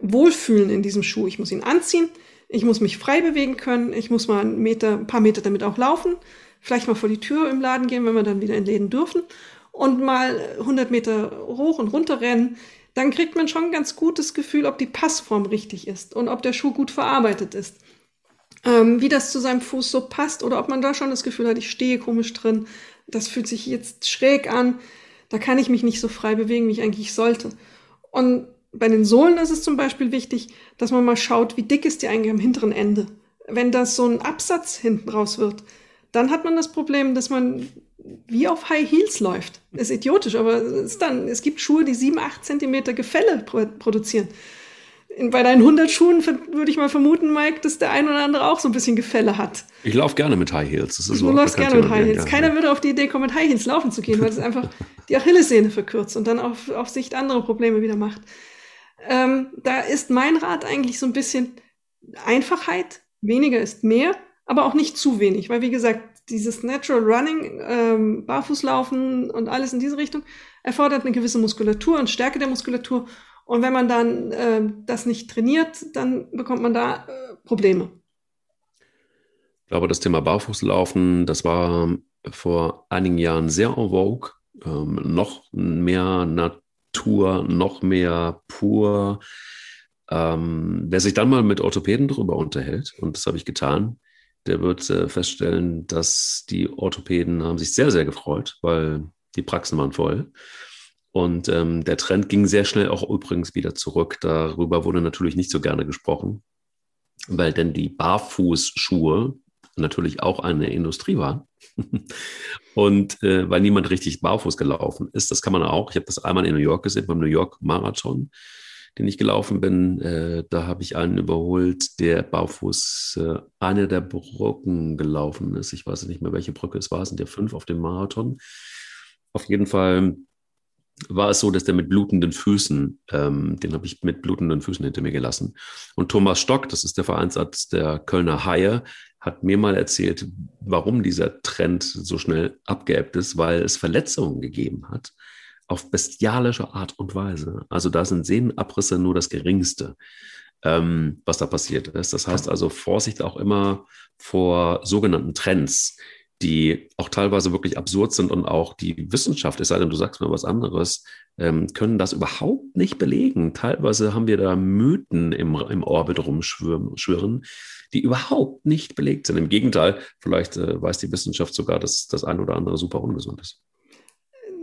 wohlfühlen in diesem Schuh. Ich muss ihn anziehen, ich muss mich frei bewegen können, ich muss mal einen Meter, ein paar Meter damit auch laufen, vielleicht mal vor die Tür im Laden gehen, wenn wir dann wieder in Läden dürfen und mal 100 Meter hoch und runter rennen dann kriegt man schon ein ganz gutes Gefühl, ob die Passform richtig ist und ob der Schuh gut verarbeitet ist. Ähm, wie das zu seinem Fuß so passt oder ob man da schon das Gefühl hat, ich stehe komisch drin, das fühlt sich jetzt schräg an, da kann ich mich nicht so frei bewegen, wie ich eigentlich sollte. Und bei den Sohlen ist es zum Beispiel wichtig, dass man mal schaut, wie dick ist die eigentlich am hinteren Ende. Wenn das so ein Absatz hinten raus wird, dann hat man das Problem, dass man wie auf High Heels läuft. Ist idiotisch, aber es, ist dann, es gibt Schuhe, die sieben, acht Zentimeter Gefälle produzieren. Bei deinen 100 Schuhen würde ich mal vermuten, Mike, dass der ein oder andere auch so ein bisschen Gefälle hat. Ich laufe gerne mit High Heels. Das ist du läufst gerne mit High Heels. Keiner würde auf die Idee kommen, mit High Heels laufen zu gehen, weil es einfach die Achillessehne verkürzt und dann auf, auf Sicht andere Probleme wieder macht. Ähm, da ist mein Rat eigentlich so ein bisschen Einfachheit. Weniger ist mehr, aber auch nicht zu wenig, weil wie gesagt, dieses Natural Running, ähm, Barfußlaufen und alles in diese Richtung erfordert eine gewisse Muskulatur und Stärke der Muskulatur. Und wenn man dann äh, das nicht trainiert, dann bekommt man da äh, Probleme. Ich glaube, das Thema Barfußlaufen, das war vor einigen Jahren sehr en vogue. Ähm, noch mehr Natur, noch mehr pur. Ähm, wer sich dann mal mit Orthopäden darüber unterhält, und das habe ich getan, der wird äh, feststellen, dass die Orthopäden haben sich sehr, sehr gefreut, weil die Praxen waren voll. Und ähm, der Trend ging sehr schnell auch übrigens wieder zurück. Darüber wurde natürlich nicht so gerne gesprochen, weil denn die Barfußschuhe natürlich auch eine Industrie waren. *laughs* und äh, weil niemand richtig barfuß gelaufen ist, das kann man auch. Ich habe das einmal in New York gesehen, beim New York Marathon, den ich gelaufen bin. Äh, da habe ich einen überholt, der barfuß äh, eine der Brücken gelaufen ist. Ich weiß nicht mehr, welche Brücke es war. Es sind ja fünf auf dem Marathon. Auf jeden Fall war es so, dass der mit blutenden Füßen, ähm, den habe ich mit blutenden Füßen hinter mir gelassen. Und Thomas Stock, das ist der Vereinsarzt der Kölner Haie, hat mir mal erzählt, warum dieser Trend so schnell abgeebbt ist, weil es Verletzungen gegeben hat auf bestialische Art und Weise. Also da sind Sehnenabrisse nur das Geringste, ähm, was da passiert ist. Das heißt also Vorsicht auch immer vor sogenannten Trends die auch teilweise wirklich absurd sind und auch die Wissenschaft, es sei denn, du sagst mir was anderes, ähm, können das überhaupt nicht belegen. Teilweise haben wir da Mythen im, im Orbit rumschwirren, die überhaupt nicht belegt sind. Im Gegenteil, vielleicht äh, weiß die Wissenschaft sogar, dass das ein oder andere super ungesund ist.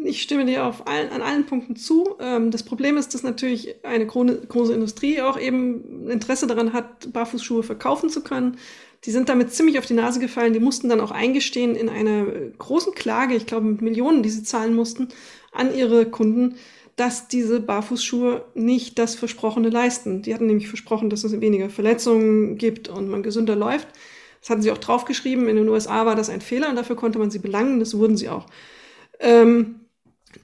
Ich stimme dir auf allen, an allen Punkten zu. Ähm, das Problem ist, dass natürlich eine große Industrie auch eben Interesse daran hat, Barfußschuhe verkaufen zu können die sind damit ziemlich auf die Nase gefallen. Die mussten dann auch eingestehen in einer großen Klage, ich glaube mit Millionen, die sie zahlen mussten, an ihre Kunden, dass diese Barfußschuhe nicht das Versprochene leisten. Die hatten nämlich versprochen, dass es weniger Verletzungen gibt und man gesünder läuft. Das hatten sie auch draufgeschrieben. In den USA war das ein Fehler und dafür konnte man sie belangen. Das wurden sie auch. Ähm,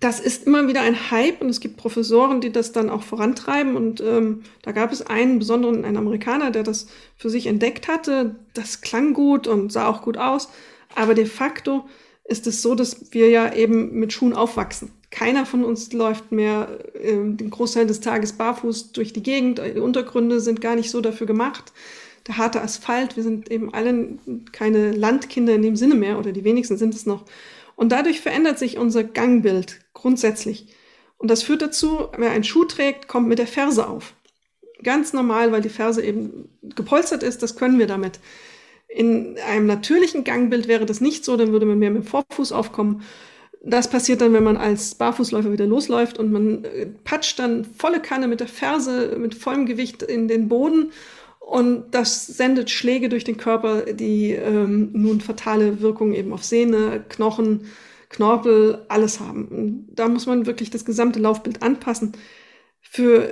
das ist immer wieder ein Hype und es gibt Professoren, die das dann auch vorantreiben. Und ähm, da gab es einen besonderen, einen Amerikaner, der das für sich entdeckt hatte. Das klang gut und sah auch gut aus. Aber de facto ist es so, dass wir ja eben mit Schuhen aufwachsen. Keiner von uns läuft mehr äh, den Großteil des Tages barfuß durch die Gegend. Die Untergründe sind gar nicht so dafür gemacht. Der harte Asphalt, wir sind eben alle keine Landkinder in dem Sinne mehr oder die wenigsten sind es noch. Und dadurch verändert sich unser Gangbild grundsätzlich. Und das führt dazu, wer einen Schuh trägt, kommt mit der Ferse auf. Ganz normal, weil die Ferse eben gepolstert ist, das können wir damit. In einem natürlichen Gangbild wäre das nicht so, dann würde man mehr mit dem Vorfuß aufkommen. Das passiert dann, wenn man als Barfußläufer wieder losläuft und man äh, patscht dann volle Kanne mit der Ferse, mit vollem Gewicht in den Boden und das sendet Schläge durch den Körper, die ähm, nun fatale Wirkungen eben auf Sehne, Knochen, Knorpel, alles haben. Da muss man wirklich das gesamte Laufbild anpassen. Für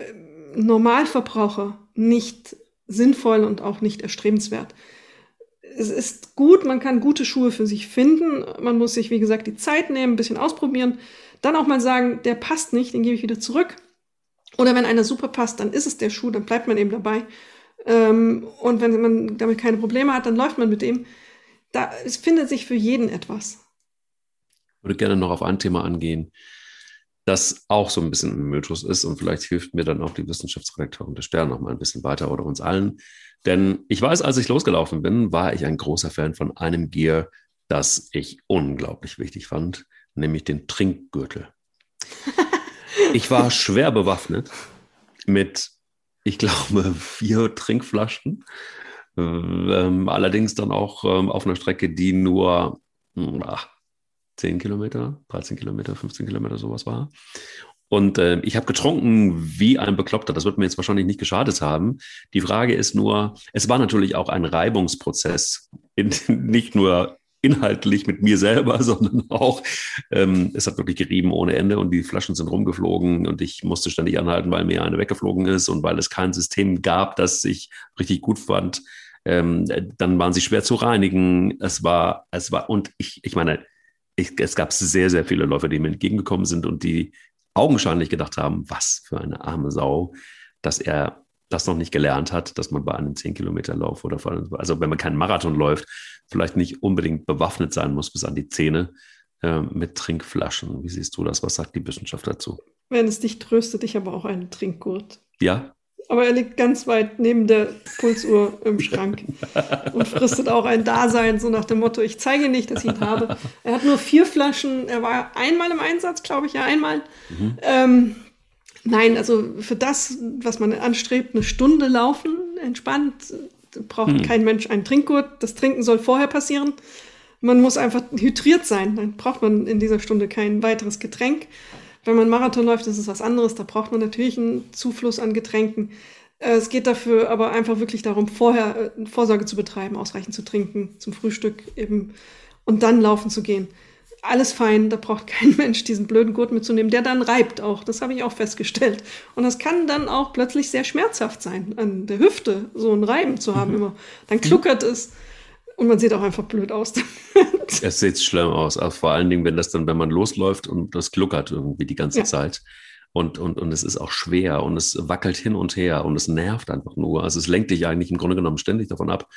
Normalverbraucher nicht sinnvoll und auch nicht erstrebenswert. Es ist gut, man kann gute Schuhe für sich finden. Man muss sich, wie gesagt, die Zeit nehmen, ein bisschen ausprobieren. Dann auch mal sagen, der passt nicht, den gebe ich wieder zurück. Oder wenn einer super passt, dann ist es der Schuh, dann bleibt man eben dabei. Ähm, und wenn man damit keine Probleme hat, dann läuft man mit dem. Da, es findet sich für jeden etwas. Ich würde gerne noch auf ein Thema angehen, das auch so ein bisschen ein Mythos ist und vielleicht hilft mir dann auch die Wissenschaftsredakteurin der Stern noch mal ein bisschen weiter oder uns allen. Denn ich weiß, als ich losgelaufen bin, war ich ein großer Fan von einem Gear, das ich unglaublich wichtig fand, nämlich den Trinkgürtel. *laughs* ich war schwer bewaffnet mit ich glaube, vier Trinkflaschen. Ähm, allerdings dann auch ähm, auf einer Strecke, die nur hm, ach, 10 Kilometer, 13 Kilometer, 15 Kilometer sowas war. Und äh, ich habe getrunken wie ein Bekloppter. Das wird mir jetzt wahrscheinlich nicht geschadet haben. Die Frage ist nur, es war natürlich auch ein Reibungsprozess, in, *laughs* nicht nur inhaltlich mit mir selber, *laughs* sondern auch, ähm, es hat wirklich gerieben ohne Ende und die Flaschen sind rumgeflogen und ich musste ständig anhalten, weil mir eine weggeflogen ist und weil es kein System gab, das ich richtig gut fand. Ähm, dann waren sie schwer zu reinigen. Es war, es war, und ich, ich meine, ich, es gab sehr, sehr viele Läufer, die mir entgegengekommen sind und die augenscheinlich gedacht haben, was für eine arme Sau, dass er das noch nicht gelernt hat, dass man bei einem 10-Kilometer-Lauf oder vor allem, also wenn man keinen Marathon läuft, vielleicht nicht unbedingt bewaffnet sein muss bis an die Zähne äh, mit Trinkflaschen. Wie siehst du das? Was sagt die Wissenschaft dazu? Wenn es dich tröstet, ich habe auch einen Trinkgurt. Ja. Aber er liegt ganz weit neben der Pulsuhr im Schrank und fristet auch ein Dasein, so nach dem Motto, ich zeige nicht, dass ich ihn habe. Er hat nur vier Flaschen, er war einmal im Einsatz, glaube ich, ja, einmal. Mhm. Ähm, Nein, also für das, was man anstrebt, eine Stunde laufen, entspannt, braucht hm. kein Mensch einen Trinkgurt. Das Trinken soll vorher passieren. Man muss einfach hydriert sein. Dann braucht man in dieser Stunde kein weiteres Getränk. Wenn man Marathon läuft, ist es was anderes. Da braucht man natürlich einen Zufluss an Getränken. Äh, es geht dafür aber einfach wirklich darum, vorher äh, Vorsorge zu betreiben, ausreichend zu trinken, zum Frühstück eben und dann laufen zu gehen. Alles fein, da braucht *laughs* kein Mensch diesen blöden Gurt mitzunehmen, der dann reibt auch. Das habe ich auch festgestellt. Und das kann dann auch plötzlich sehr schmerzhaft sein, an der Hüfte so ein Reiben zu haben mhm. immer. Dann kluckert es. Und man sieht auch einfach blöd aus. es sieht schlimm aus. Auch vor allen Dingen, wenn das dann, wenn man losläuft und das gluckert irgendwie die ganze ja. Zeit. Und, und, und es ist auch schwer und es wackelt hin und her und es nervt einfach nur. Also es lenkt dich eigentlich im Grunde genommen ständig davon ab,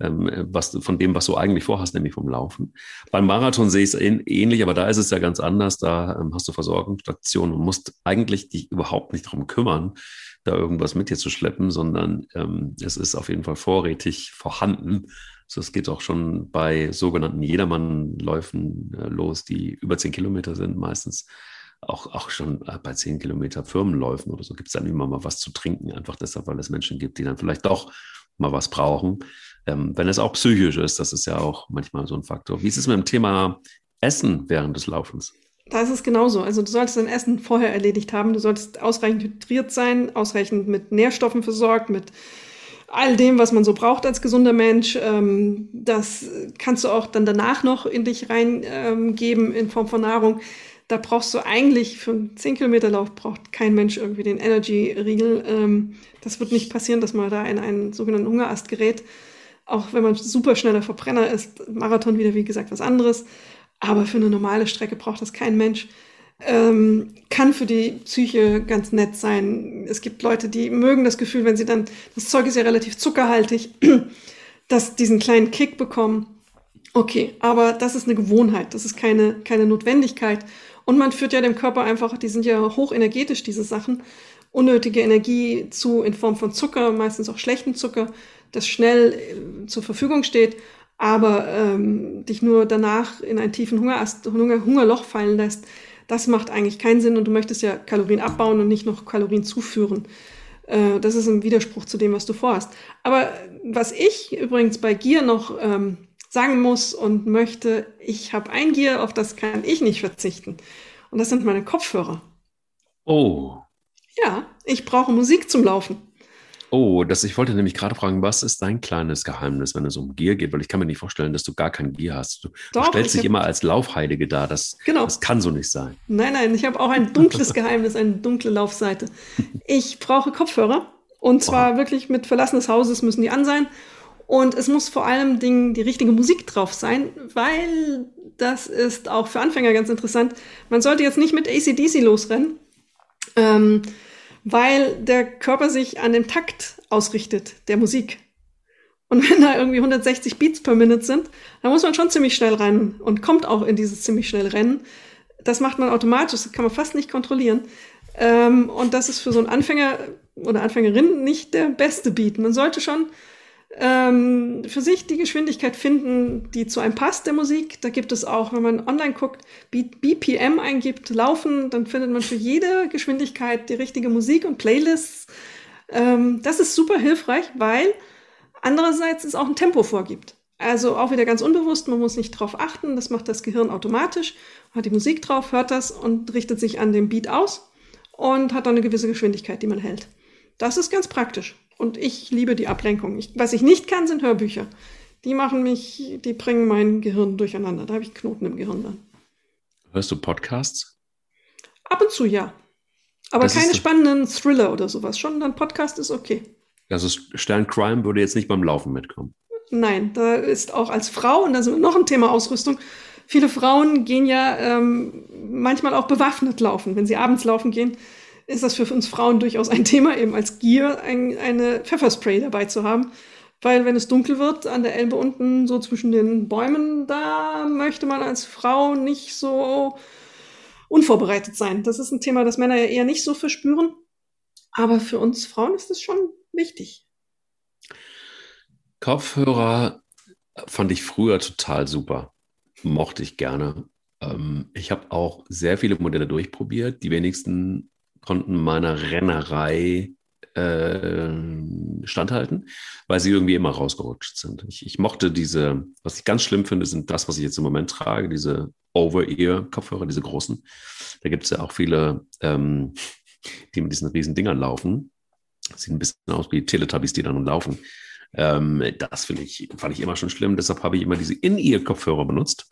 ähm, was, von dem, was du eigentlich vorhast, nämlich vom Laufen. Beim Marathon sehe ich es ähnlich, aber da ist es ja ganz anders. Da ähm, hast du Versorgungsstationen und musst eigentlich dich überhaupt nicht darum kümmern, da irgendwas mit dir zu schleppen, sondern ähm, es ist auf jeden Fall vorrätig vorhanden. So, es geht auch schon bei sogenannten Jedermannläufen äh, los, die über zehn Kilometer sind, meistens auch, auch schon äh, bei zehn Kilometer Firmenläufen oder so gibt es dann immer mal was zu trinken, einfach deshalb, weil es Menschen gibt, die dann vielleicht doch mal was brauchen. Ähm, wenn es auch psychisch ist, das ist ja auch manchmal so ein Faktor. Wie ist es mit dem Thema Essen während des Laufens? Da ist es genauso. Also du solltest dein Essen vorher erledigt haben. Du solltest ausreichend hydriert sein, ausreichend mit Nährstoffen versorgt, mit all dem, was man so braucht als gesunder Mensch. Ähm, das kannst du auch dann danach noch in dich reingeben ähm, in Form von Nahrung. Da brauchst du eigentlich für einen 10 Kilometer Lauf braucht kein Mensch irgendwie den Energy-Riegel. Ähm, das wird nicht passieren, dass man da in einen sogenannten Hungerast gerät. Auch wenn man super schneller Verbrenner ist. Marathon wieder, wie gesagt, was anderes. Aber für eine normale Strecke braucht das kein Mensch ähm, kann für die Psyche ganz nett sein. Es gibt Leute, die mögen das Gefühl, wenn sie dann, das Zeug ist ja relativ zuckerhaltig, *clears throat* dass diesen kleinen Kick bekommen. Okay, aber das ist eine Gewohnheit, das ist keine, keine Notwendigkeit. Und man führt ja dem Körper einfach, die sind ja hochenergetisch, diese Sachen, unnötige Energie zu in Form von Zucker, meistens auch schlechten Zucker, das schnell äh, zur Verfügung steht, aber ähm, dich nur danach in einen tiefen Hungerast, Hunger, Hungerloch fallen lässt das macht eigentlich keinen Sinn und du möchtest ja Kalorien abbauen und nicht noch Kalorien zuführen. Äh, das ist ein Widerspruch zu dem, was du vorhast. Aber was ich übrigens bei Gier noch ähm, sagen muss und möchte, ich habe ein Gier, auf das kann ich nicht verzichten. Und das sind meine Kopfhörer. Oh. Ja, ich brauche Musik zum Laufen. Oh, das, ich wollte nämlich gerade fragen, was ist dein kleines Geheimnis, wenn es um Gier geht? Weil ich kann mir nicht vorstellen, dass du gar kein Gier hast. Du, Doch, du stellst dich immer als Laufheilige dar. Das, genau. das kann so nicht sein. Nein, nein, ich habe auch ein dunkles Geheimnis, eine dunkle Laufseite. Ich brauche Kopfhörer. Und zwar wow. wirklich mit Verlassen des Hauses müssen die an sein. Und es muss vor allem Dingen die richtige Musik drauf sein, weil das ist auch für Anfänger ganz interessant. Man sollte jetzt nicht mit ACDC losrennen. Ähm, weil der Körper sich an dem Takt ausrichtet, der Musik. Und wenn da irgendwie 160 Beats per Minute sind, dann muss man schon ziemlich schnell rennen und kommt auch in dieses ziemlich schnell Rennen. Das macht man automatisch, das kann man fast nicht kontrollieren. Ähm, und das ist für so einen Anfänger oder Anfängerin nicht der beste Beat. Man sollte schon ähm, für sich die Geschwindigkeit finden, die zu einem passt, der Musik. Da gibt es auch, wenn man online guckt, BPM eingibt, laufen, dann findet man für jede Geschwindigkeit die richtige Musik und Playlists. Ähm, das ist super hilfreich, weil andererseits es auch ein Tempo vorgibt. Also auch wieder ganz unbewusst, man muss nicht drauf achten, das macht das Gehirn automatisch, hat die Musik drauf, hört das und richtet sich an dem Beat aus und hat dann eine gewisse Geschwindigkeit, die man hält. Das ist ganz praktisch. Und ich liebe die Ablenkung. Ich, was ich nicht kann, sind Hörbücher. Die machen mich, die bringen mein Gehirn durcheinander. Da habe ich Knoten im Gehirn dann. Hörst du Podcasts? Ab und zu ja. Aber das keine spannenden Thriller oder sowas. Schon ein Podcast ist okay. Also Stern Crime würde jetzt nicht beim Laufen mitkommen. Nein, da ist auch als Frau, und da sind wir noch ein Thema Ausrüstung, viele Frauen gehen ja ähm, manchmal auch bewaffnet laufen, wenn sie abends laufen gehen ist das für uns Frauen durchaus ein Thema, eben als Gier ein, eine Pfefferspray dabei zu haben. Weil wenn es dunkel wird an der Elbe unten, so zwischen den Bäumen, da möchte man als Frau nicht so unvorbereitet sein. Das ist ein Thema, das Männer ja eher nicht so verspüren. Aber für uns Frauen ist das schon wichtig. Kopfhörer fand ich früher total super. Mochte ich gerne. Ähm, ich habe auch sehr viele Modelle durchprobiert. Die wenigsten konnten meiner Rennerei äh, standhalten, weil sie irgendwie immer rausgerutscht sind. Ich, ich, mochte diese, was ich ganz schlimm finde, sind das, was ich jetzt im Moment trage, diese Over-Ear-Kopfhörer, diese großen. Da gibt es ja auch viele, ähm, die mit diesen riesen Dingern laufen. Sieht ein bisschen aus wie Teletubbies, die dann laufen. Ähm, das finde ich, fand ich immer schon schlimm. Deshalb habe ich immer diese In-Ear-Kopfhörer benutzt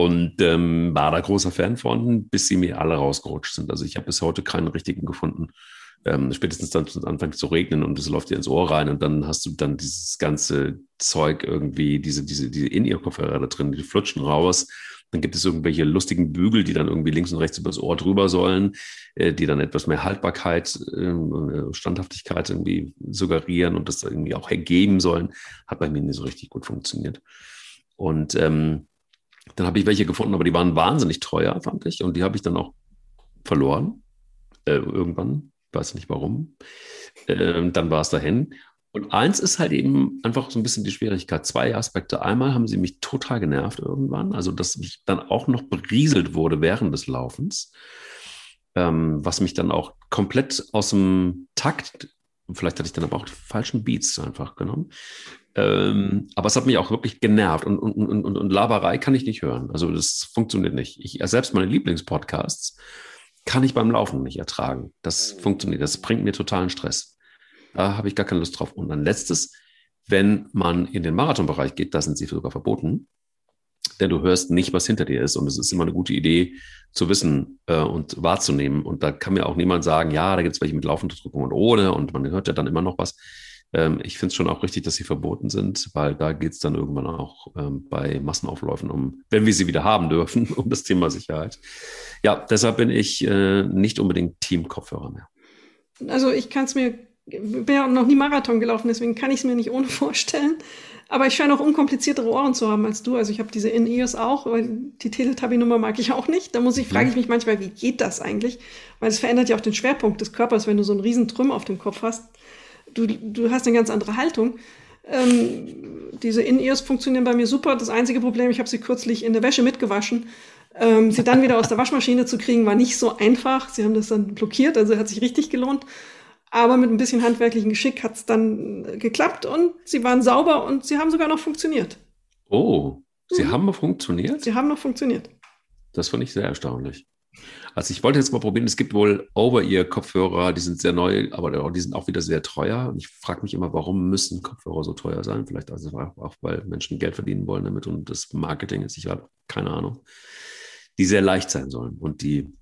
und ähm, war da großer Fan von, bis sie mir alle rausgerutscht sind. Also ich habe bis heute keinen richtigen gefunden. Ähm, spätestens dann anfängt zu regnen und es läuft dir ins Ohr rein und dann hast du dann dieses ganze Zeug irgendwie, diese, diese, diese In-Ear-Kopfhörer da drin, die flutschen raus. Dann gibt es irgendwelche lustigen Bügel, die dann irgendwie links und rechts übers Ohr drüber sollen, äh, die dann etwas mehr Haltbarkeit, äh, Standhaftigkeit irgendwie suggerieren und das irgendwie auch ergeben sollen. Hat bei mir nicht so richtig gut funktioniert. Und ähm, dann habe ich welche gefunden, aber die waren wahnsinnig teuer, fand ich. Und die habe ich dann auch verloren. Äh, irgendwann, weiß nicht warum. Äh, dann war es dahin. Und eins ist halt eben einfach so ein bisschen die Schwierigkeit. Zwei Aspekte. Einmal haben sie mich total genervt irgendwann, also dass ich dann auch noch berieselt wurde während des Laufens, ähm, was mich dann auch komplett aus dem Takt, vielleicht hatte ich dann aber auch die falschen Beats einfach genommen. Ähm, aber es hat mich auch wirklich genervt und, und, und, und, und Laberei kann ich nicht hören. Also das funktioniert nicht. Ich, selbst meine Lieblingspodcasts kann ich beim Laufen nicht ertragen. Das funktioniert. Das bringt mir totalen Stress. Da habe ich gar keine Lust drauf. Und dann letztes, wenn man in den Marathonbereich geht, da sind sie sogar verboten, denn du hörst nicht, was hinter dir ist. Und es ist immer eine gute Idee zu wissen äh, und wahrzunehmen. Und da kann mir auch niemand sagen, ja, da gibt es welche mit Laufunderdrückung und ohne und man hört ja dann immer noch was. Ähm, ich finde es schon auch richtig, dass sie verboten sind, weil da geht es dann irgendwann auch ähm, bei Massenaufläufen um, wenn wir sie wieder haben dürfen, *laughs* um das Thema Sicherheit. Ja, deshalb bin ich äh, nicht unbedingt Team-Kopfhörer mehr. Also ich kann es mir bin ja noch nie Marathon gelaufen, deswegen kann ich es mir nicht ohne *laughs* vorstellen. Aber ich scheine auch unkompliziertere Ohren zu haben als du. Also ich habe diese In-Ears auch, weil die Teletubby-Nummer mag ich auch nicht. Da muss ich, frage ich mich manchmal, wie geht das eigentlich? Weil es verändert ja auch den Schwerpunkt des Körpers, wenn du so einen riesen Trüm auf dem Kopf hast. Du, du hast eine ganz andere Haltung. Ähm, diese In-Ears funktionieren bei mir super. Das einzige Problem, ich habe sie kürzlich in der Wäsche mitgewaschen. Ähm, sie dann wieder aus der Waschmaschine zu kriegen, war nicht so einfach. Sie haben das dann blockiert, also hat sich richtig gelohnt. Aber mit ein bisschen handwerklichen Geschick hat es dann geklappt und sie waren sauber und sie haben sogar noch funktioniert. Oh, sie mhm. haben noch funktioniert? Sie haben noch funktioniert. Das fand ich sehr erstaunlich. Also ich wollte jetzt mal probieren, es gibt wohl Over-Ear-Kopfhörer, die sind sehr neu, aber die sind auch wieder sehr teuer. Und ich frage mich immer, warum müssen Kopfhörer so teuer sein? Vielleicht also auch, weil Menschen Geld verdienen wollen damit und das Marketing ist, ich habe keine Ahnung. Die sehr leicht sein sollen und die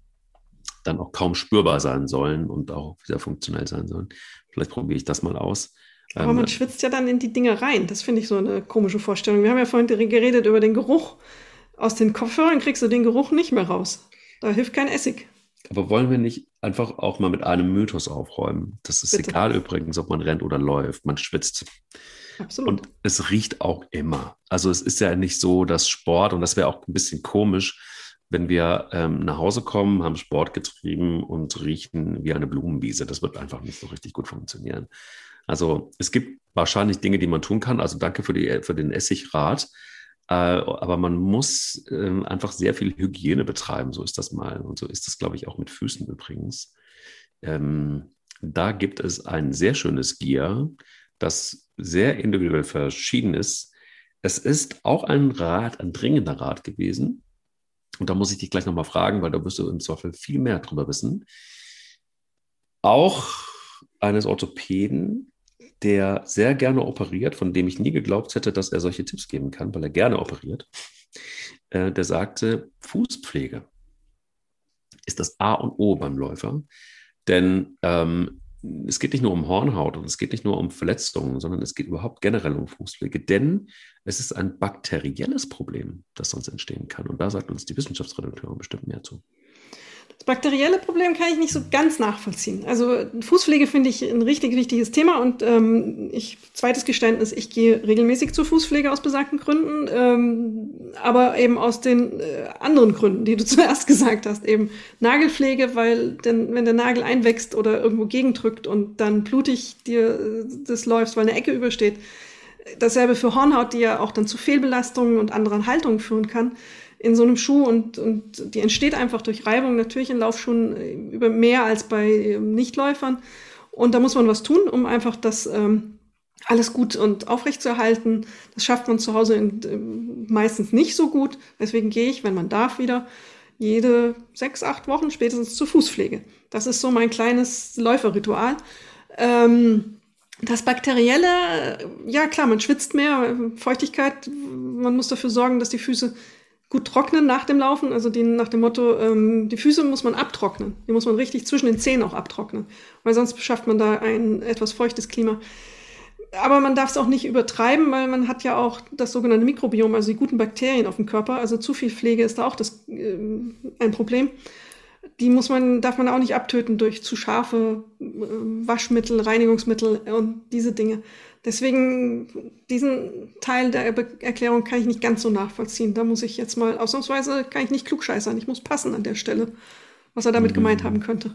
dann auch kaum spürbar sein sollen und auch sehr funktionell sein sollen. Vielleicht probiere ich das mal aus. Aber man ähm, schwitzt ja dann in die Dinge rein. Das finde ich so eine komische Vorstellung. Wir haben ja vorhin geredet über den Geruch. Aus den Kopfhörern kriegst du den Geruch nicht mehr raus. Da hilft kein Essig. Aber wollen wir nicht einfach auch mal mit einem Mythos aufräumen? Das ist Bitte. egal übrigens, ob man rennt oder läuft. Man schwitzt. Absolut. Und es riecht auch immer. Also es ist ja nicht so, dass Sport, und das wäre auch ein bisschen komisch, wenn wir ähm, nach Hause kommen, haben Sport getrieben und riechen wie eine Blumenwiese. Das wird einfach nicht so richtig gut funktionieren. Also es gibt wahrscheinlich Dinge, die man tun kann. Also danke für, die, für den Essigrat. Äh, aber man muss äh, einfach sehr viel Hygiene betreiben. So ist das mal. Und so ist das, glaube ich, auch mit Füßen übrigens. Ähm, da gibt es ein sehr schönes Gear, das sehr individuell verschieden ist. Es ist auch ein Rat, ein dringender Rat gewesen und da muss ich dich gleich nochmal fragen, weil da wirst du im Zweifel viel mehr drüber wissen. Auch eines Orthopäden, der sehr gerne operiert, von dem ich nie geglaubt hätte, dass er solche Tipps geben kann, weil er gerne operiert. Äh, der sagte, Fußpflege ist das A und O beim Läufer. Denn ähm, es geht nicht nur um Hornhaut und es geht nicht nur um Verletzungen, sondern es geht überhaupt generell um Fußpflege, denn es ist ein bakterielles Problem, das sonst entstehen kann. Und da sagt uns die Wissenschaftsredakteurin bestimmt mehr zu. Das bakterielle Problem kann ich nicht so ganz nachvollziehen. Also Fußpflege finde ich ein richtig wichtiges Thema und ähm, ich, zweites Geständnis, ich gehe regelmäßig zur Fußpflege aus besagten Gründen, ähm, aber eben aus den äh, anderen Gründen, die du *laughs* zuerst gesagt hast, eben Nagelpflege, weil denn, wenn der Nagel einwächst oder irgendwo gegendrückt und dann blutig dir äh, das läuft, weil eine Ecke übersteht. Dasselbe für Hornhaut, die ja auch dann zu Fehlbelastungen und anderen Haltungen führen kann in so einem Schuh und, und die entsteht einfach durch Reibung natürlich in Laufschuhen äh, über mehr als bei ähm, Nichtläufern. Und da muss man was tun, um einfach das ähm, alles gut und aufrecht zu erhalten. Das schafft man zu Hause in, äh, meistens nicht so gut. Deswegen gehe ich, wenn man darf, wieder jede sechs, acht Wochen spätestens zur Fußpflege. Das ist so mein kleines Läuferritual. Ähm, das Bakterielle, ja klar, man schwitzt mehr, Feuchtigkeit, man muss dafür sorgen, dass die Füße gut trocknen nach dem Laufen. Also die, nach dem Motto, ähm, die Füße muss man abtrocknen. Die muss man richtig zwischen den Zehen auch abtrocknen, weil sonst schafft man da ein etwas feuchtes Klima. Aber man darf es auch nicht übertreiben, weil man hat ja auch das sogenannte Mikrobiom, also die guten Bakterien auf dem Körper. Also zu viel Pflege ist da auch das, äh, ein Problem die muss man, darf man auch nicht abtöten durch zu scharfe äh, Waschmittel, Reinigungsmittel und diese Dinge. Deswegen, diesen Teil der Erklärung kann ich nicht ganz so nachvollziehen. Da muss ich jetzt mal, ausnahmsweise kann ich nicht klugscheißern. Ich muss passen an der Stelle, was er damit mhm. gemeint haben könnte.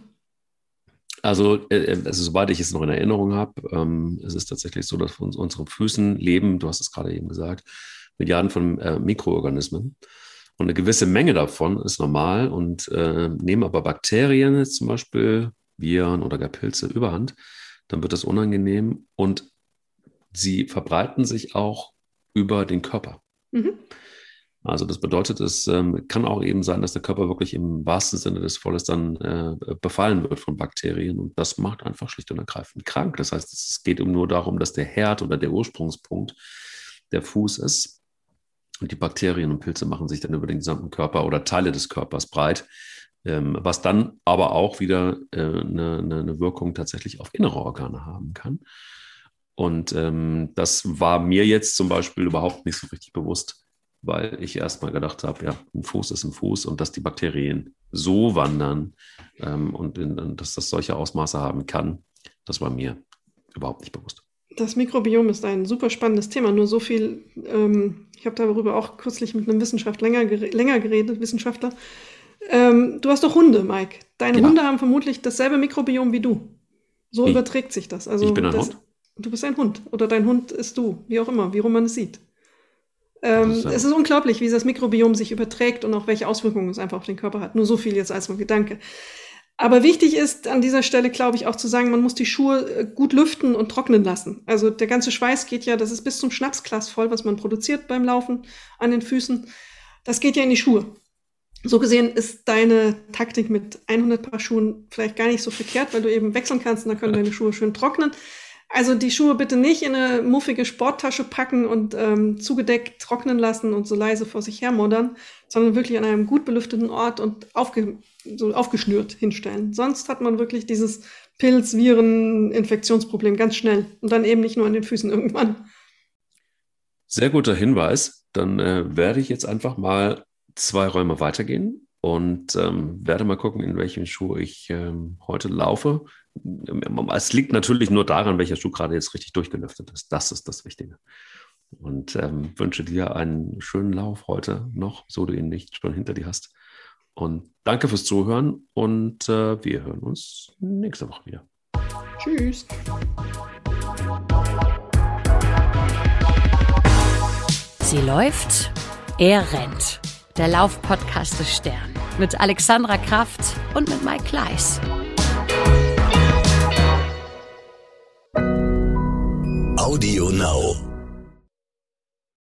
Also, äh, also, soweit ich es noch in Erinnerung habe, ähm, es ist tatsächlich so, dass uns unsere Füßen leben, du hast es gerade eben gesagt, Milliarden von äh, Mikroorganismen. Und eine gewisse Menge davon ist normal und äh, nehmen aber Bakterien, jetzt zum Beispiel Viren oder gar Pilze, überhand, dann wird das unangenehm und sie verbreiten sich auch über den Körper. Mhm. Also das bedeutet, es ähm, kann auch eben sein, dass der Körper wirklich im wahrsten Sinne des Volles dann äh, befallen wird von Bakterien und das macht einfach schlicht und ergreifend krank. Das heißt, es geht nur darum, dass der Herd oder der Ursprungspunkt der Fuß ist und die Bakterien und Pilze machen sich dann über den gesamten Körper oder Teile des Körpers breit, ähm, was dann aber auch wieder äh, eine, eine, Wirkung tatsächlich auf innere Organe haben kann. Und ähm, das war mir jetzt zum Beispiel überhaupt nicht so richtig bewusst, weil ich erst mal gedacht habe, ja, ein Fuß ist ein Fuß und dass die Bakterien so wandern ähm, und, in, und dass das solche Ausmaße haben kann, das war mir überhaupt nicht bewusst. Das Mikrobiom ist ein super spannendes Thema. Nur so viel, ähm, ich habe darüber auch kürzlich mit einem Wissenschaftler länger, länger geredet, Wissenschaftler. Ähm, du hast doch Hunde, Mike. Deine ja. Hunde haben vermutlich dasselbe Mikrobiom wie du. So wie? überträgt sich das. Also ich bin ein das, Hund. Du bist ein Hund oder dein Hund ist du, wie auch immer, wie rum man es sieht. Ähm, es ist unglaublich, wie das Mikrobiom sich überträgt und auch welche Auswirkungen es einfach auf den Körper hat. Nur so viel jetzt als mein Gedanke. Aber wichtig ist an dieser Stelle, glaube ich, auch zu sagen, man muss die Schuhe äh, gut lüften und trocknen lassen. Also der ganze Schweiß geht ja, das ist bis zum Schnapsglas voll, was man produziert beim Laufen an den Füßen. Das geht ja in die Schuhe. So gesehen ist deine Taktik mit 100 Paar Schuhen vielleicht gar nicht so verkehrt, weil du eben wechseln kannst und dann können *laughs* deine Schuhe schön trocknen. Also die Schuhe bitte nicht in eine muffige Sporttasche packen und ähm, zugedeckt trocknen lassen und so leise vor sich her moddern, sondern wirklich an einem gut belüfteten Ort und aufge so aufgeschnürt hinstellen. Sonst hat man wirklich dieses Pilz, Viren, Infektionsproblem ganz schnell und dann eben nicht nur an den Füßen irgendwann. Sehr guter Hinweis. Dann äh, werde ich jetzt einfach mal zwei Räume weitergehen und ähm, werde mal gucken, in welchen Schuh ich ähm, heute laufe. Es liegt natürlich nur daran, welcher Schuh gerade jetzt richtig durchgelüftet ist. Das ist das Wichtige. Und ähm, wünsche dir einen schönen Lauf heute noch, so du ihn nicht schon hinter dir hast. Und danke fürs Zuhören und äh, wir hören uns nächste Woche wieder. Tschüss. Sie läuft, er rennt. Der Laufpodcast des Stern mit Alexandra Kraft und mit Mike Kleiss. Audio Now.